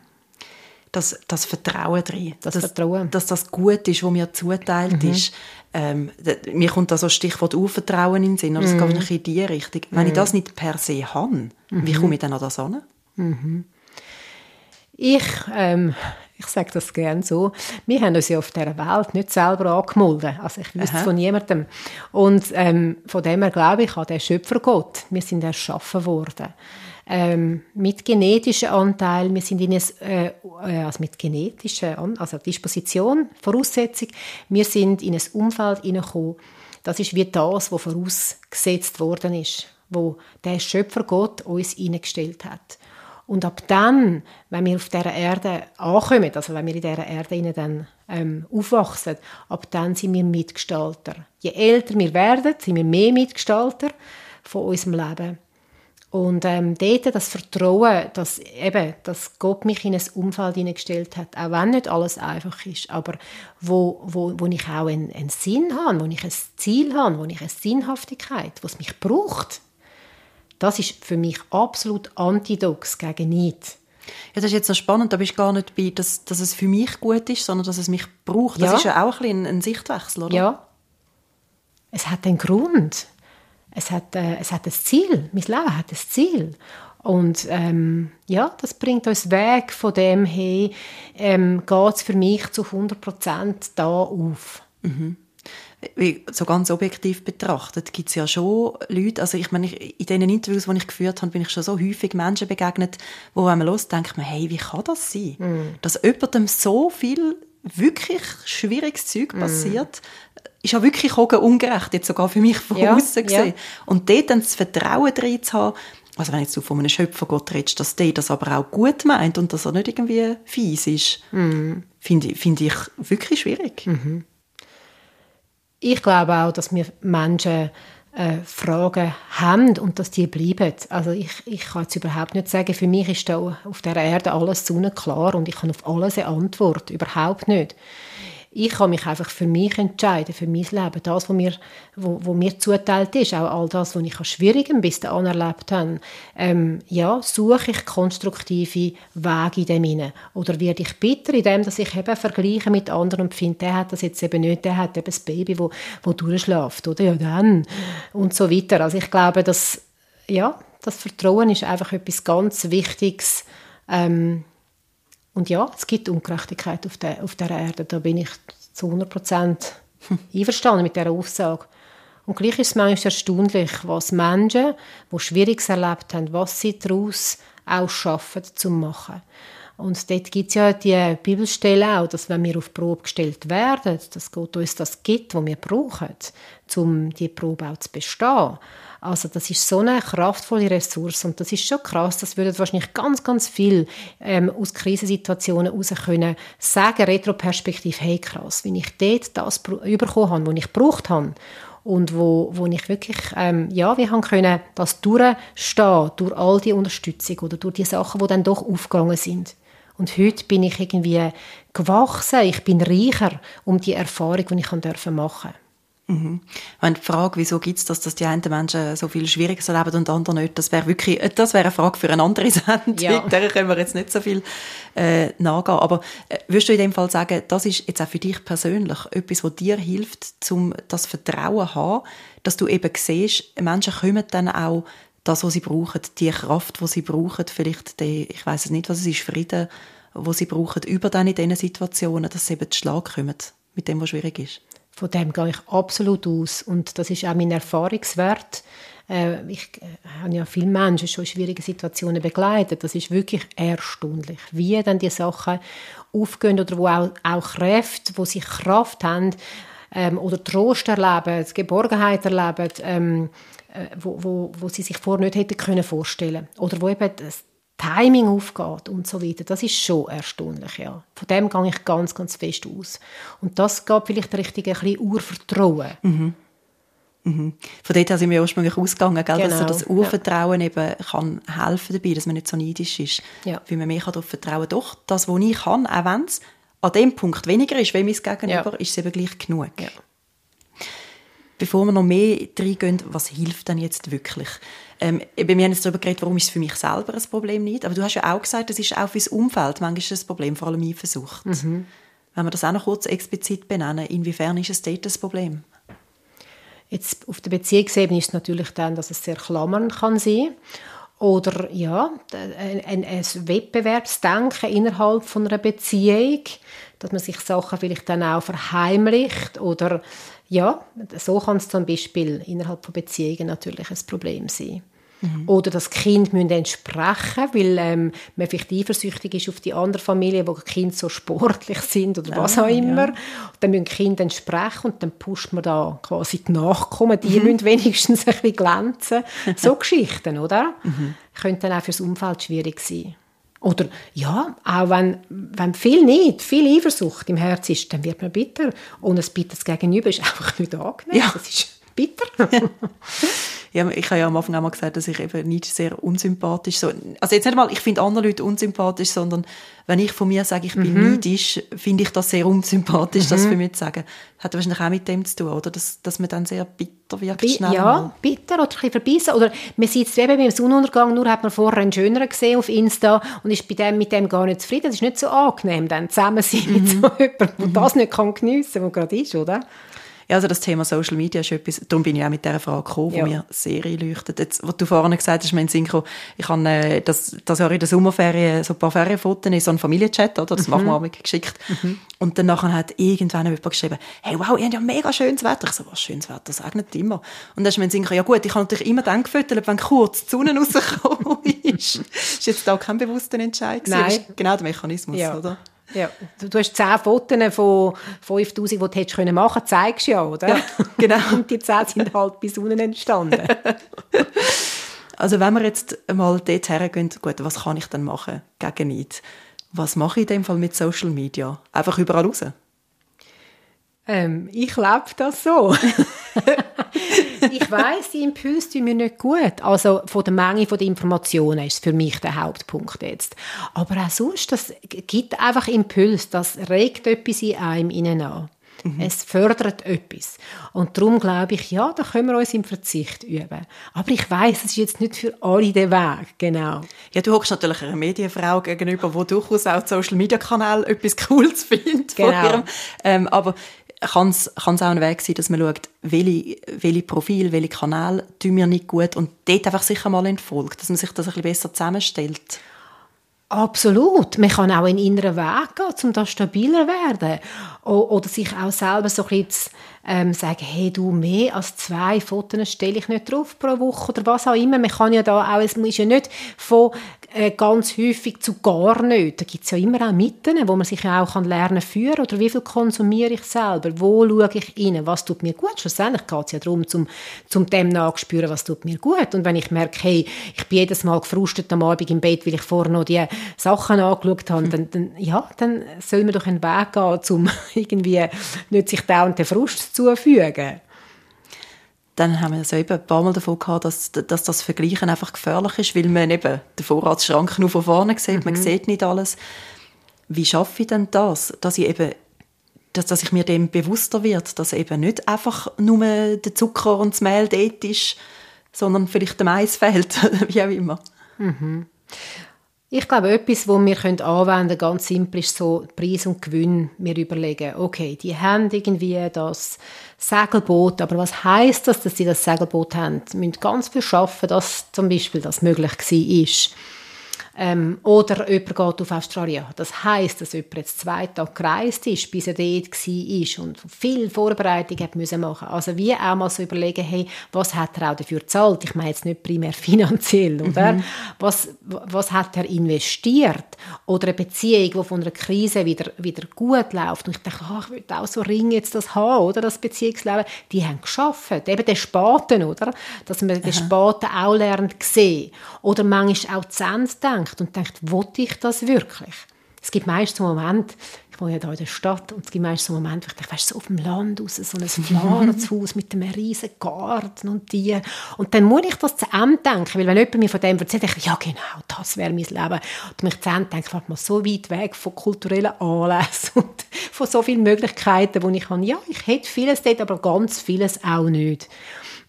das, das Vertrauen drin. Das dass, Vertrauen. Dass das gut ist, was mir zuteilt mhm. ist. Ähm, mir kommt da so Stichwort Urvertrauen in den Sinn, aber es mhm. geht in die Richtung. Wenn mhm. ich das nicht per se habe, mhm. wie komme ich dann an das an? Mhm. Ich, ähm, ich sage das gerne so, wir haben uns ja auf dieser Welt nicht selber angemeldet. Also ich wüsste von niemandem. Und ähm, von dem her glaube ich an den Schöpfergott. Wir sind erschaffen worden ähm, mit genetischen Anteil, wir sind in ein, äh, äh also mit genetischer also Disposition, Voraussetzung, wir sind in ein Umfeld hineingekommen, das ist wie das, was vorausgesetzt worden ist, wo der Schöpfer Gott uns hineingestellt hat. Und ab dann, wenn wir auf dieser Erde ankommen, also wenn wir in dieser Erde dann ähm, aufwachsen, ab dann sind wir Mitgestalter. Je älter wir werden, sind wir mehr Mitgestalter von unserem Leben. Und ähm, dort das Vertrauen, dass, eben, dass Gott mich in ein Umfeld hineingestellt hat, auch wenn nicht alles einfach ist, aber wo, wo, wo ich auch einen, einen Sinn habe, wo ich ein Ziel habe, wo ich eine Sinnhaftigkeit, was mich braucht, das ist für mich absolut Antidox gegen nichts. Ja, das ist jetzt noch spannend, da bist du gar nicht bei, dass, dass es für mich gut ist, sondern dass es mich braucht. Das ja. ist ja auch ein, ein, ein Sichtwechsel, oder? Ja. Es hat einen Grund es hat, äh, es hat ein Ziel. Mein Leben hat ein Ziel. Und ähm, ja, das bringt uns weg von dem, hey, ähm, geht es für mich zu 100% da auf. Mhm. So ganz objektiv betrachtet gibt es ja schon Leute, also ich meine, in den Interviews, die ich geführt habe, bin ich schon so häufig Menschen begegnet, wo wenn man los denkt man, hey, wie kann das sein? Mm. Dass jemandem so viel wirklich schwieriges Zeug mm. Ist ja wirklich auch ungerecht, jetzt sogar für mich von ja, außen gesehen. Ja. Und dort dann das Vertrauen drin zu haben, also wenn jetzt du von einem Schöpfergott redest, dass der das aber auch gut meint und dass er nicht irgendwie fies ist, mhm. finde ich, find ich wirklich schwierig. Mhm. Ich glaube auch, dass wir Menschen äh, Fragen haben und dass die bleiben. Also ich, ich kann jetzt überhaupt nicht sagen, für mich ist da auf der Erde alles klar und ich kann auf alles eine Antwort. Überhaupt nicht ich kann mich einfach für mich entscheiden, für mein Leben. Das, was mir, wo, wo mir zuteilt ist, auch all das, was ich an Schwierigem bis dahin erlebt habe, ähm, ja, suche ich konstruktive Wege in dem hinein. Oder werde ich bitter in dem, dass ich eben vergleiche mit anderen und finde, der hat das jetzt eben nicht, der hat eben das Baby, wo, wo durchschläft, oder? Ja, dann. Und so weiter. Also ich glaube, dass, ja, das Vertrauen ist einfach etwas ganz Wichtiges, ähm, und ja, es gibt Ungerechtigkeit auf der, auf der Erde. Da bin ich zu 100 Prozent einverstanden mit dieser Aussage. Und gleich ist es manchmal erstaunlich, was Menschen, die Schwieriges erlebt haben, was sie daraus auch schaffen zu machen. Und dort gibt es ja die Bibelstelle auch, dass wenn wir auf Probe gestellt werden, dass Gott uns das gibt, was wir brauchen, um die Probe auch zu bestehen. Also das ist so eine kraftvolle Ressource und das ist schon krass. Das würden wahrscheinlich ganz, ganz viel ähm, aus Krisensituationen heraus können sagen, retroperspektiv, hey krass, wenn ich dort das bekommen habe, was ich gebraucht habe und wo, wo ich wirklich, ähm, ja, wir haben können das durchstehen, durch all die Unterstützung oder durch die Sachen, die dann doch aufgegangen sind. Und heute bin ich irgendwie gewachsen, ich bin reicher um die Erfahrung, die ich machen durfte. Mhm. Meine, die Frage, wieso gibt es das, dass die einen Menschen so viel Schwieriges erleben und andere nicht, das wäre wirklich, äh, das wäre eine Frage für eine andere Sendung. Ja. Der können wir jetzt nicht so viel äh, nachgehen. Aber äh, würdest du in dem Fall sagen, das ist jetzt auch für dich persönlich etwas, was dir hilft, um das Vertrauen zu haben, dass du eben siehst, Menschen kommen dann auch das, was sie brauchen, die Kraft, die sie brauchen, vielleicht die, ich weiß es nicht, was es ist, Frieden, wo sie brauchen, über dann in diesen Situationen, dass sie eben zu Schlag kommen mit dem, was schwierig ist. Von dem gehe ich absolut aus. Und das ist auch mein Erfahrungswert. Äh, ich äh, habe ja viele Menschen schon in schwierigen Situationen begleitet. Das ist wirklich erstaunlich, wie dann die Sachen aufgehen oder wo auch, auch Kräfte, wo sie Kraft haben ähm, oder Trost erleben, Geborgenheit erleben, ähm, äh, wo, wo, wo sie sich vorher nicht hätten können vorstellen Oder wo eben das Timing aufgeht und so weiter, das ist schon erstaunlich, ja. Von dem gehe ich ganz, ganz fest aus. Und das geht vielleicht richtig ein bisschen Urvertrauen. Mhm. Mhm. Von dort sind wir ursprünglich ausgegangen, gell? Genau. dass so das Urvertrauen ja. eben kann helfen dabei, dass man nicht so neidisch ist, ja. weil man mehr darauf vertrauen Doch, das, was ich kann, auch wenn es an dem Punkt weniger ist, wie mein Gegenüber, ja. ist es eben gleich genug. Ja. Bevor wir noch mehr reingehen, was hilft denn jetzt wirklich? Ähm, wir haben jetzt darüber geredet, warum ist es für mich selber ein Problem nicht. Aber du hast ja auch gesagt, das ist auch für das Umfeld manchmal ein Problem, vor allem Eifersucht. Mhm. Wenn wir das auch noch kurz explizit benennen, inwiefern ist es dort ein Problem? Jetzt auf der Beziehungsebene ist es natürlich dann, dass es sehr klammern kann sein oder ja, ein, ein, ein Wettbewerbsdenken innerhalb von einer Beziehung, dass man sich Sachen vielleicht dann auch verheimlicht oder ja, so kann es zum Beispiel innerhalb von Beziehungen natürlich ein Problem sein. Mhm. Oder das Kind müssen entsprechen, weil ähm, man vielleicht eifersüchtig ist auf die andere Familie, wo die Kinder so sportlich sind oder was ah, auch immer. Ja. Dann müssen die Kinder entsprechen und dann pusht man da quasi die Nachkommen, die mhm. müssen wenigstens ein bisschen glänzen. So Geschichten, oder? Mhm. Könnte dann auch fürs Umfeld schwierig sein. Oder ja, auch wenn, wenn viel nicht, viel Eifersucht im Herz ist, dann wird man bitter. Und ein bitteres Gegenüber ist einfach nicht angenehm. Ja. Das ist bitter. ja, ich habe ja am Anfang auch mal gesagt, dass ich eben nicht sehr unsympathisch so, also jetzt nicht mal, ich finde andere Leute unsympathisch, sondern wenn ich von mir sage, ich bin mhm. neidisch, finde ich das sehr unsympathisch, mhm. das für mich zu sagen. Hat wahrscheinlich auch mit dem zu tun, oder? Dass, dass man dann sehr bitter wird, Bi schnell Ja, mal. bitter oder ein bisschen verbissen. Oder man sieht es eben beim Sonnenuntergang, nur hat man vorher einen schöneren gesehen auf Insta und ist bei dem, mit dem gar nicht zufrieden. Das ist nicht so angenehm, dann zusammen sein mhm. mit so jemandem, der mhm. das nicht kann geniessen kann, was gerade ist, oder? Ja, also das Thema Social Media ist etwas, darum bin ich auch mit dieser Frage gekommen, die ja. mir sehr einleuchtet. Jetzt, was du vorhin gesagt hast, mein Synchro, ich habe äh, das, das Jahr in der Sommerferien so ein paar Ferienfotos in so einen Familienchat, oder? das mhm. machen wir auch geschickt. Mhm. Und dann nachher hat irgendwann jemand geschrieben, hey, wow, ihr habt ja mega schönes Wetter. Ich so, was schönes Wetter, sag nicht immer. Und dann ist mein Synchro, ja gut, ich kann natürlich immer dann gefüttert, wenn kurz die Sonne rausgekommen ist. ist jetzt da kein bewusster Entscheid Nein. Das ist genau der Mechanismus, ja. oder? Ja, du, du hast zehn Fotos von 5000, die du hättest können machen können, zeigst ja, oder? Ja, genau. Und die zehn sind halt bis unten entstanden. also wenn wir jetzt mal dort hergehen, gut, was kann ich denn machen gegen Neid? Was mache ich in dem Fall mit Social Media? Einfach überall raus? Ähm, ich lebe das so. ich weiß, die Impulse tun mir nicht gut. Also von der Menge der Informationen ist für mich der Hauptpunkt jetzt. Aber auch sonst, das gibt einfach Impuls, das regt etwas in einem innen an. Mhm. Es fördert etwas. Und darum glaube ich, ja, da können wir uns im Verzicht üben. Aber ich weiß, es ist jetzt nicht für alle der Weg, genau. Ja, du hockst natürlich einer Medienfrau gegenüber, die durchaus auch Social Media Kanal etwas Cooles findet. Genau. Ähm, aber kann es auch ein Weg sein, dass man schaut, welche, welche Profil, welche Kanäle tun mir nicht gut und dort einfach sicher mal entfolgt, dass man sich das ein bisschen besser zusammenstellt. Absolut. Man kann auch in inneren Weg gehen, um da stabiler zu werden. Oder sich auch selber so ein bisschen ähm, sagen, hey, du, mehr als zwei Fotos stelle ich nicht drauf pro Woche oder was auch immer. Man kann ja da auch, es ist ja nicht von äh, ganz häufig zu gar nicht. Da gibt es ja immer auch Mitten, wo man sich ja auch kann lernen führen oder wie viel konsumiere ich selber, wo schaue ich rein, was tut mir gut. Schlussendlich geht es ja darum, zum, zum dem nachspüren, was tut mir gut. Und wenn ich merke, hey, ich bin jedes Mal gefrustet am Abend im Bett, weil ich vorher noch die Sachen angeschaut habe, dann, dann, ja, dann soll man doch einen Weg gehen, um irgendwie nicht sich dauernd den Frust zufügen dann haben wir so eben ein paar Mal davon gehabt, dass, dass das Vergleichen einfach gefährlich ist, weil man eben den Vorratsschrank nur von vorne sieht, mhm. man sieht nicht alles. Wie schaffe ich denn das, dass ich eben dass, dass ich mir dem bewusster wird, dass eben nicht einfach nur der Zucker und das Mehl dort ist, sondern vielleicht der Mais fehlt, wie auch immer. Mhm. Ich glaube, etwas, was wir anwenden können, ganz simpel, ist so Preis und Gewinn. Wir überlegen, okay, die haben irgendwie das Segelboot, aber was heißt das, dass sie das Segelboot haben? Sie müssen ganz viel schaffen, dass zum Beispiel das möglich war. Ähm, oder jemand geht auf Australien. Das heisst, dass jemand jetzt zwei Tage gereist ist, bis er dort war und viel Vorbereitung hat müssen machen Also wie auch mal so überlegen, hey, was hat er auch dafür gezahlt? Ich meine jetzt nicht primär finanziell, oder? Mhm. Was, was hat er investiert? Oder eine Beziehung, die von einer Krise wieder, wieder gut läuft. Und ich denke, ach, ich will auch so Ring jetzt das haben, oder? Das Beziehungsleben. Die haben geschafft. Eben den Spaten, oder? Dass man den Spaten auch lernt sehen. Oder manchmal auch zu Ende denkt und denkt, wollte ich das wirklich? Es gibt meist so Momente, ich wohne ja hier in der Stadt, und es gibt meist so Momente, wo ich denke, weißt, so auf dem Land raus, so ein Flarenhaus mit einem riesen Garten und Tieren. Und dann muss ich das zu Ende denken, weil wenn jemand mir von dem erzählt, denke ich, ja genau, das wäre mein Leben. Und mich zu Ende denke, ich mal so weit weg von kulturellen Anlässen und von so vielen Möglichkeiten, wo ich habe, ja, ich hätte vieles dort, aber ganz vieles auch nicht.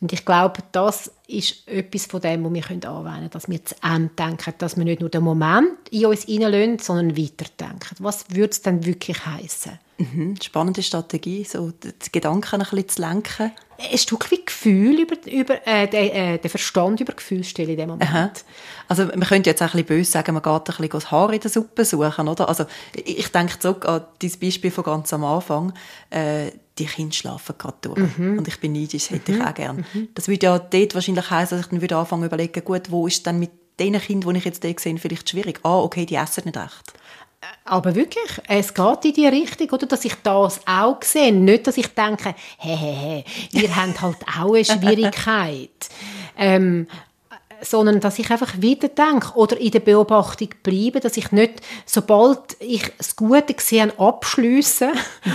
Und ich glaube, das ist etwas von dem, was wir anwenden können, dass wir zu Ende denken, dass wir nicht nur den Moment in uns hineinlassen, sondern weiterdenken. Was würde es denn wirklich heißen? Mhm, spannende Strategie, so die Gedanken ein bisschen zu lenken. Ein Stück wie Gefühl über, über äh, den, äh, den Verstand über Gefühl stellen in dem Moment. Aha. Also man könnte jetzt auch ein bisschen böse sagen, man geht ein bisschen das Haar in der Suppe suchen, oder? Also ich denke zurück an dieses Beispiel von ganz am Anfang. Äh, die Kinder schlafen gerade durch. Mhm. Und ich bin neidisch, hätte mhm. ich auch gern. Mhm. Das würde ja dort wahrscheinlich heißen, dass ich dann wieder anfangen zu überlegen, gut, wo ist denn mit den Kindern, die ich jetzt dort sehe, vielleicht schwierig? Ah, okay, die essen nicht recht. Aber wirklich, es geht in die Richtung, oder, dass ich das auch sehe. Nicht, dass ich denke, hey, ihr habt halt auch eine Schwierigkeit. ähm, sondern dass ich einfach weiterdenke oder in der Beobachtung bleibe, dass ich nicht, sobald ich das Gute sehe, abschließe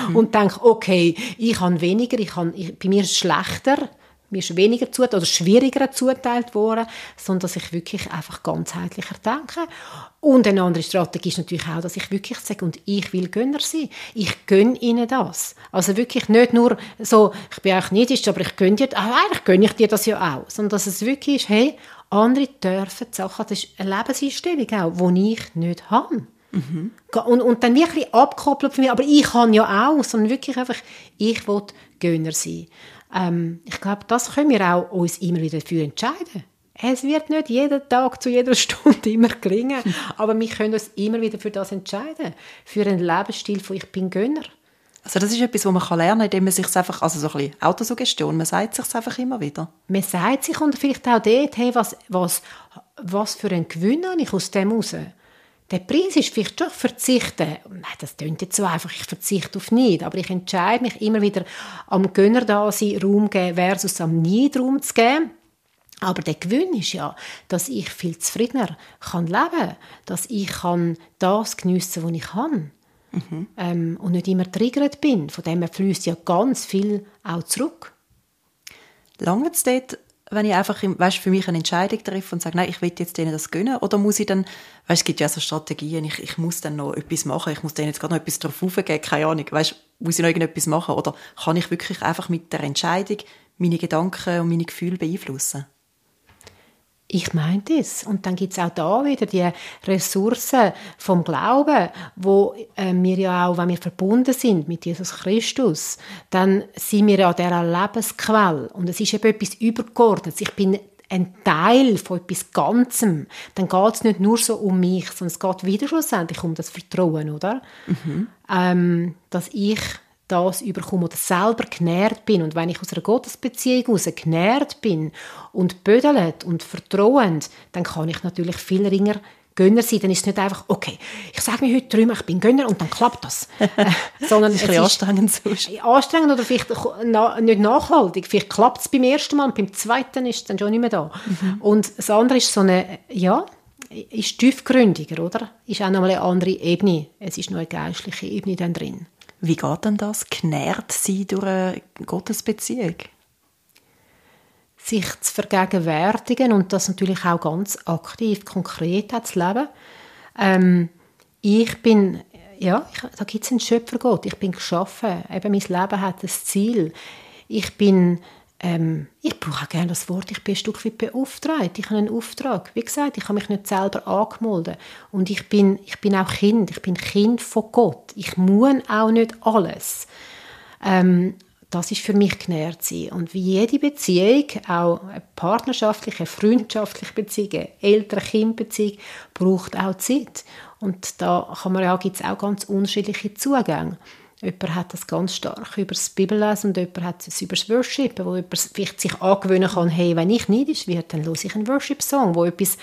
mhm. und denke, okay, ich habe weniger, ich habe, ich, bei mir ist es schlechter, mir ist weniger zugeteilt oder schwieriger zuteilt worden, sondern dass ich wirklich einfach ganzheitlicher denke. Und eine andere Strategie ist natürlich auch, dass ich wirklich sage, und ich will Gönner sein. Ich gönne ihnen das. Also wirklich nicht nur so, ich bin auch neidisch, aber ich gönne dir, ah, eigentlich gönne ich dir das ja auch. Sondern dass es wirklich ist, hey, andere dürfen die Sachen, das ist eine Lebenseinstellung auch, die ich nicht habe. Mhm. Und, und dann wirklich abkoppeln von mir, aber ich kann ja auch, sondern wirklich einfach, ich will Gönner sein. Ähm, ich glaube, das können wir auch uns immer wieder dafür entscheiden. Es wird nicht jeden Tag zu jeder Stunde immer gelingen, aber wir können uns immer wieder für das entscheiden. Für einen Lebensstil von «Ich bin Gönner». Also das ist etwas, was man lernen kann, indem man sich einfach, also so ein bisschen Autosuggestion, man sagt sich einfach immer wieder. Man sagt sich und vielleicht auch dort, hey, was, was, was für einen Gewinn habe ich aus dem raus? Der Preis ist vielleicht doch verzichten. Nein, das klingt jetzt so einfach, ich verzichte auf nichts. Aber ich entscheide mich immer wieder, am Gönner da sein, Raum geben versus am Need Raum zu geben. Aber der Gewinn ist ja, dass ich viel zufriedener kann leben kann, dass ich kann das geniessen, was ich kann. Mhm. Ähm, und nicht immer triggert bin. Von dem fließt ja ganz viel auch zurück. Lange es dort wenn ich einfach weißt, für mich eine Entscheidung treffe und sage, nein, ich will jetzt denen das gönnen, oder muss ich dann, weißt, es gibt ja so Strategien, ich, ich muss dann noch etwas machen, ich muss denen jetzt gerade noch etwas drauf aufgeben, keine Ahnung, weißt, muss ich noch irgendetwas machen, oder kann ich wirklich einfach mit der Entscheidung meine Gedanken und meine Gefühle beeinflussen? Ich meine das. Und dann gibt es auch da wieder die Ressourcen vom Glauben, wo äh, wir ja auch, wenn wir verbunden sind mit Jesus Christus, dann sind wir ja dieser Lebensquelle. Und es ist eben etwas Übergeordnetes. Ich bin ein Teil von etwas Ganzem. Dann geht es nicht nur so um mich, sondern es geht wieder schlussendlich um das Vertrauen, oder? Mhm. Ähm, dass ich das überkomme oder selber genährt bin. Und wenn ich aus einer Gottesbeziehung heraus genährt bin und bödelt und vertrauend, dann kann ich natürlich viel ringer Gönner sein, dann ist es nicht einfach, okay, ich sage mir heute dreimal, ich bin Gönner und dann klappt das. Sondern das ist ein anstrengend sonst. Anstrengend oder vielleicht na, nicht nachhaltig. Vielleicht klappt es beim ersten Mal und beim zweiten ist es dann schon nicht mehr da. Mhm. Und das andere ist so eine, ja, ist tiefgründiger, oder? Ist auch nochmal eine andere Ebene. Es ist noch eine geistliche Ebene dann drin. Wie geht denn das? Genährt sein durch eine Gottesbeziehung? Sich zu vergegenwärtigen und das natürlich auch ganz aktiv, konkret zu leben. Ähm, ich bin ja, ich, da gibt es einen Schöpfergott. Ich bin geschaffen. Eben, mein Leben hat ein Ziel. Ich bin, ähm, ich brauche auch gerne das Wort, ich bin ein Stück weit beauftragt. Ich habe einen Auftrag. Wie gesagt, ich habe mich nicht selber angemeldet. Und ich bin, ich bin auch Kind. Ich bin Kind von Gott. Ich muss auch nicht alles. Ähm, das ist für mich genährt sein. Und wie jede Beziehung, auch eine partnerschaftliche, freundschaftliche Beziehung, Eltern-Kind-Beziehung, braucht auch Zeit. Und da kann man ja, gibt es auch ganz unterschiedliche Zugänge. Jemand hat das ganz stark über das Bibellesen und jemand hat es über das Worship, wo jemand vielleicht sich angewöhnen kann, hey, wenn ich neidisch werde, dann höre ich einen Worship-Song, wo etwas,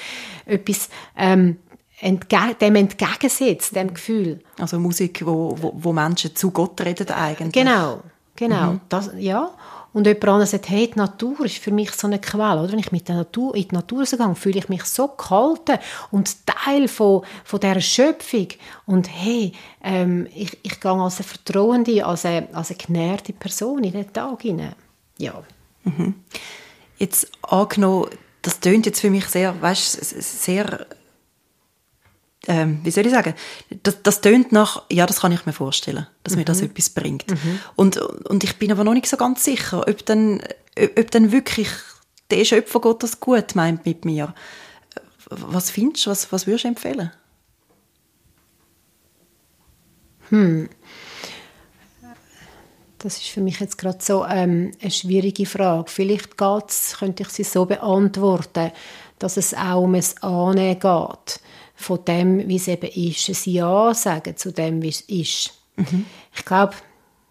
etwas ähm, entge dem entgegensetzt, dem Gefühl. Also Musik, wo, wo, wo Menschen zu Gott reden eigentlich. Genau, genau. Mhm. Das, ja. Und jemand anderes sagt, hey, die Natur ist für mich so eine Quelle. Oder? Wenn ich mit der Natur, in die Natur gehe, fühle ich mich so gehalten und Teil von, von dieser Schöpfung. Und hey, ähm, ich, ich gehe als eine vertrauende, als eine, als eine genährte Person in den Tag hinein. Ja. Mhm. Jetzt angenommen, das tönt jetzt für mich sehr, weißt, sehr ähm, wie soll ich sagen, das, das tönt nach, ja, das kann ich mir vorstellen, dass mhm. mir das mhm. etwas bringt. Mhm. Und, und ich bin aber noch nicht so ganz sicher, ob dann, ob dann wirklich der Schöpfergott das gut meint mit mir. Was findest du, was, was würdest du empfehlen? Hm. Das ist für mich jetzt gerade so ähm, eine schwierige Frage. Vielleicht geht's, könnte ich sie so beantworten, dass es auch um es Annehmen geht von dem, wie es eben ist, ein Ja sagen zu dem, wie es ist. Mhm. Ich glaube,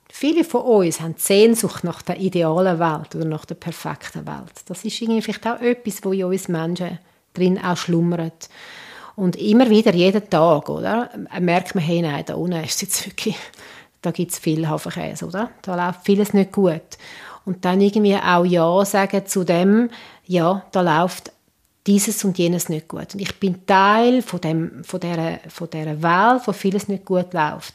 viele von uns haben Sehnsucht nach der idealen Welt oder nach der perfekten Welt. Das ist irgendwie vielleicht auch etwas, wo in uns Menschen drin auch schlummert. Und immer wieder, jeden Tag, oder, merkt man, hey, nein, da unten ist jetzt wirklich, da gibt es viel Hafenkäse, oder? Da läuft vieles nicht gut. Und dann irgendwie auch Ja sagen zu dem, ja, da läuft dieses und jenes nicht gut. Und ich bin Teil von, dem, von, dieser, von dieser Welt, wo vieles nicht gut läuft.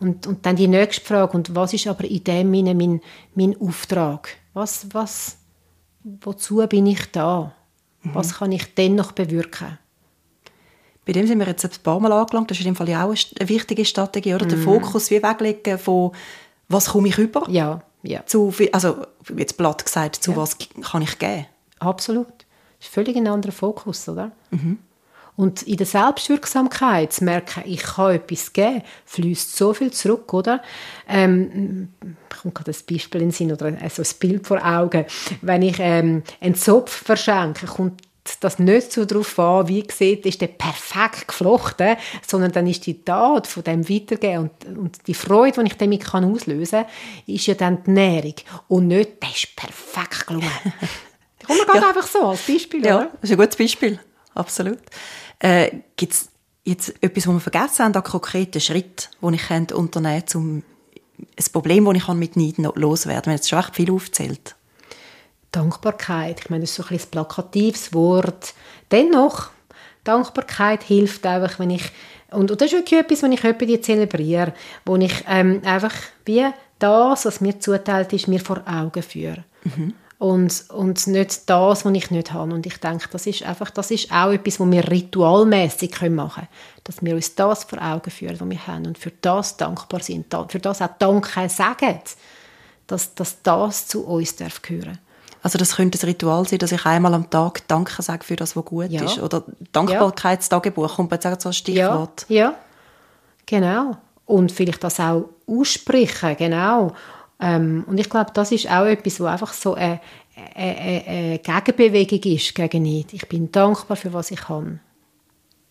Und, und dann die nächste Frage, und was ist aber in dem Sinne mein, mein Auftrag? Was, was, wozu bin ich da? Mhm. Was kann ich denn noch bewirken? Bei dem sind wir jetzt ein paar Mal angelangt. Das ist in dem Fall ja auch eine wichtige Strategie, oder? Mhm. Den Fokus wie weglegen von was komme ich über? Ja, ja. Zu, also, jetzt platt gesagt, zu ja. was kann ich geben? Absolut. Das ist völlig ein anderer Fokus, oder? Mhm. Und in der Selbstwirksamkeit zu merken, ich kann etwas geben, fließt so viel zurück, oder? Ähm, kommt gerade ein Beispiel in den Sinn oder also ein Bild vor Augen. Wenn ich ähm, einen Zopf verschenke, kommt das nicht so darauf an, wie sieht, ist der perfekt geflochten, sondern dann ist die Tat von dem Weitergehen und, und die Freude, die ich damit kann auslösen kann, ist ja dann die Nährung und nicht, der ist perfekt gelungen. Kommt mir ja. einfach so als Beispiel, Ja, oder? das ist ein gutes Beispiel. Absolut. Äh, Gibt es jetzt etwas, was wir vergessen haben, an konkreten Schritt, den ich unternehmen könnte, um ein Problem, das ich mit Neid loswerden kann? Wir haben jetzt schon echt viel aufgezählt. Dankbarkeit. Ich meine, das ist so ein, ein plakatives Wort. Dennoch, Dankbarkeit hilft einfach, wenn ich und, und das ist wirklich etwas, was ich jemanden zelebriere, wo ich ähm, einfach wie das, was mir zuteilt ist, mir vor Augen führe. Mhm und, und nicht das, was ich nicht habe. Und ich denke, das ist einfach, das ist auch etwas, was wir ritualmäßig machen können. Dass wir uns das vor Augen führen, was wir haben und für das dankbar sind, für das auch Danke sagen, dass, dass das zu uns darf gehören. Also das könnte ein Ritual sein, dass ich einmal am Tag Danke sage für das, was gut ja. ist. Oder Dankbarkeitstagebuch kommt jetzt auch so ein Stichwort. Ja, ja, genau. Und vielleicht das auch aussprechen, genau. Ähm, und ich glaube, das ist auch etwas, wo einfach so eine, eine, eine Gegenbewegung ist gegen Neid. Ich bin dankbar für was ich habe.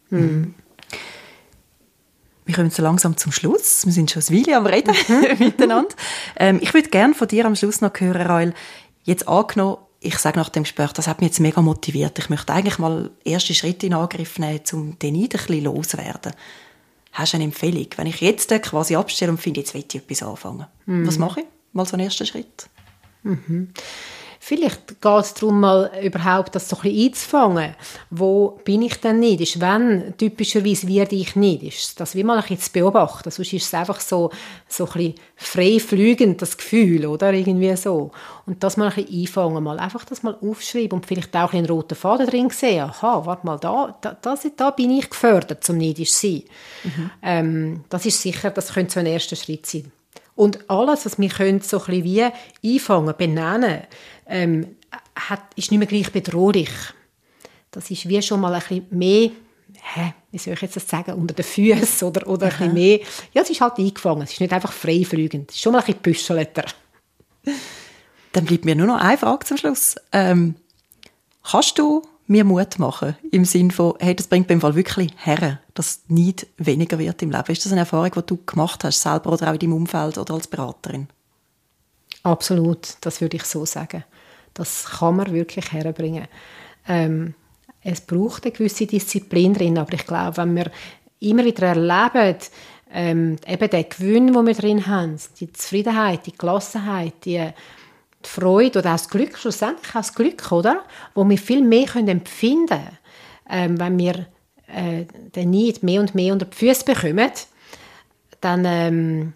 Hm. Wir kommen so langsam zum Schluss. Wir sind schon ein Weile am Reden mhm. miteinander. Ähm, ich würde gerne von dir am Schluss noch hören, Raul. Jetzt angenommen, ich sage nach dem Gespräch, das hat mich jetzt mega motiviert. Ich möchte eigentlich mal erste Schritte in Angriff nehmen, um den Neid ein bisschen loszuwerden. Hast du eine Empfehlung? Wenn ich jetzt quasi abstelle und finde, jetzt will ich etwas anfangen. Mhm. Was mache ich? Mal so ein erster Schritt. Mhm. Vielleicht geht es darum, mal überhaupt das so ein bisschen einzufangen. Wo bin ich denn? Ist wenn typischerweise werde ich nicht? Ist das wie mal ein bisschen zu beobachten? Sonst ist es einfach so, so ein bisschen frei fliegend, das Gefühl, oder? Irgendwie so. Und das mal ein bisschen einfangen, mal einfach das mal aufschreiben und vielleicht auch ein einen roten Faden drin sehen. Aha, warte mal, da, da, das, da bin ich gefördert, zum neidisch sein. Mhm. Ähm, das ist sicher, das könnte so ein erster Schritt sein. Und alles, was wir können, so ein wie einfangen, benennen, ähm, hat, ist nicht mehr gleich bedrohlich. Das ist wie schon mal ein bisschen mehr, hä, wie soll ich jetzt das sagen, unter den Füßen oder, oder ein bisschen mehr. Ja, es ist halt eingefangen, es ist nicht einfach freifliegend, es ist schon mal ein bisschen büschelter. Dann bleibt mir nur noch eine Frage zum Schluss. Ähm, kannst du mir Mut machen. Im Sinne von, hey, das bringt beim Fall wirklich her, dass nicht weniger wird im Leben. Ist das eine Erfahrung, die du gemacht hast, selber oder auch in deinem Umfeld oder als Beraterin? Absolut, das würde ich so sagen. Das kann man wirklich herbringen. Ähm, es braucht eine gewisse Disziplin drin, aber ich glaube, wenn wir immer wieder erleben, ähm, eben den Gewinn, den wir drin haben, die Zufriedenheit, die Gelassenheit, die die Freude oder auch das Glück, schlussendlich auch das Glück, oder? Wo wir viel mehr können empfinden können, ähm, wenn wir äh, den Neid mehr und mehr unter die Füße bekommen, dann ähm,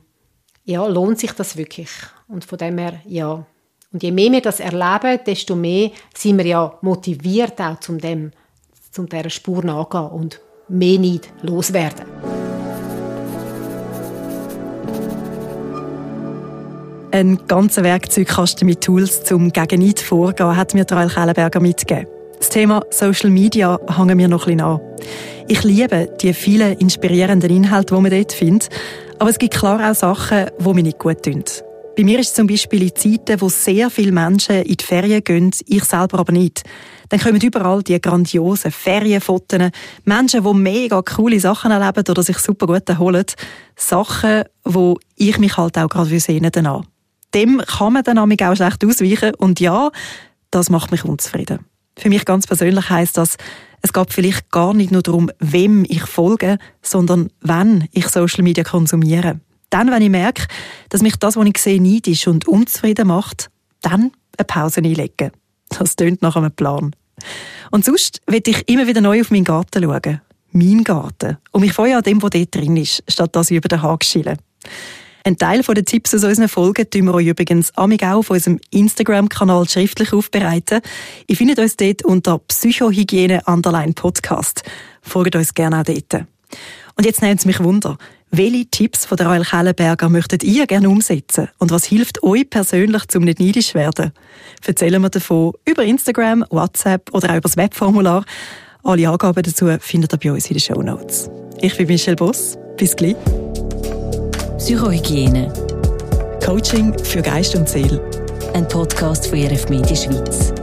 ja, lohnt sich das wirklich. Und von dem her, ja. Und je mehr wir das erleben, desto mehr sind wir ja motiviert, auch zum dieser Spur nachgehen und mehr Neid loswerden. Ein ganzer Werkzeugkasten mit Tools zum gegen Neid vorgehen, hat mir Rael Kellenberger mitgegeben. Das Thema Social Media hängen mir noch ein bisschen an. Ich liebe die vielen inspirierenden Inhalte, die man dort findet. Aber es gibt klar auch Sachen, die mir nicht gut tun. Bei mir ist es zum Beispiel in Zeiten, wo sehr viele Menschen in die Ferien gehen, ich selber aber nicht. Dann kommen überall die grandiosen Ferienfotos, Menschen, die mega coole Sachen erleben oder sich super gut erholen. Sachen, wo ich mich halt auch gerade sehne danach dem kann man dann auch schlecht ausweichen. Und ja, das macht mich unzufrieden. Für mich ganz persönlich heißt das, es geht vielleicht gar nicht nur darum, wem ich folge, sondern wann ich Social Media konsumiere. Dann, wenn ich merke, dass mich das, was ich sehe, neidisch und unzufrieden macht, dann eine Pause einlegen. Das tönt nach einem Plan. Und sonst will ich immer wieder neu auf meinen Garten schauen. Mein Garten. Und mich freue an dem, was dort drin ist, statt dass ich über den Haag schiele. Ein Teil der Tipps aus unseren Folgen tun wir euch übrigens amig auch auf unserem Instagram-Kanal schriftlich aufbereiten. Ihr findet uns dort unter Psychohygiene Underline Podcast. Folgt uns gerne auch dort. Und jetzt nimmt es mich Wunder. Welche Tipps von der Rael Kellenberger möchtet ihr gerne umsetzen? Und was hilft euch persönlich, zum nicht neidisch werden? Erzählen wir davon über Instagram, WhatsApp oder auch über das Webformular. Alle Angaben dazu findet ihr bei uns in den Show Notes. Ich bin Michelle Boss. Bis gleich. Psychohygiene. Coaching für Geist und Seele. Ein Podcast von RF Media Schweiz.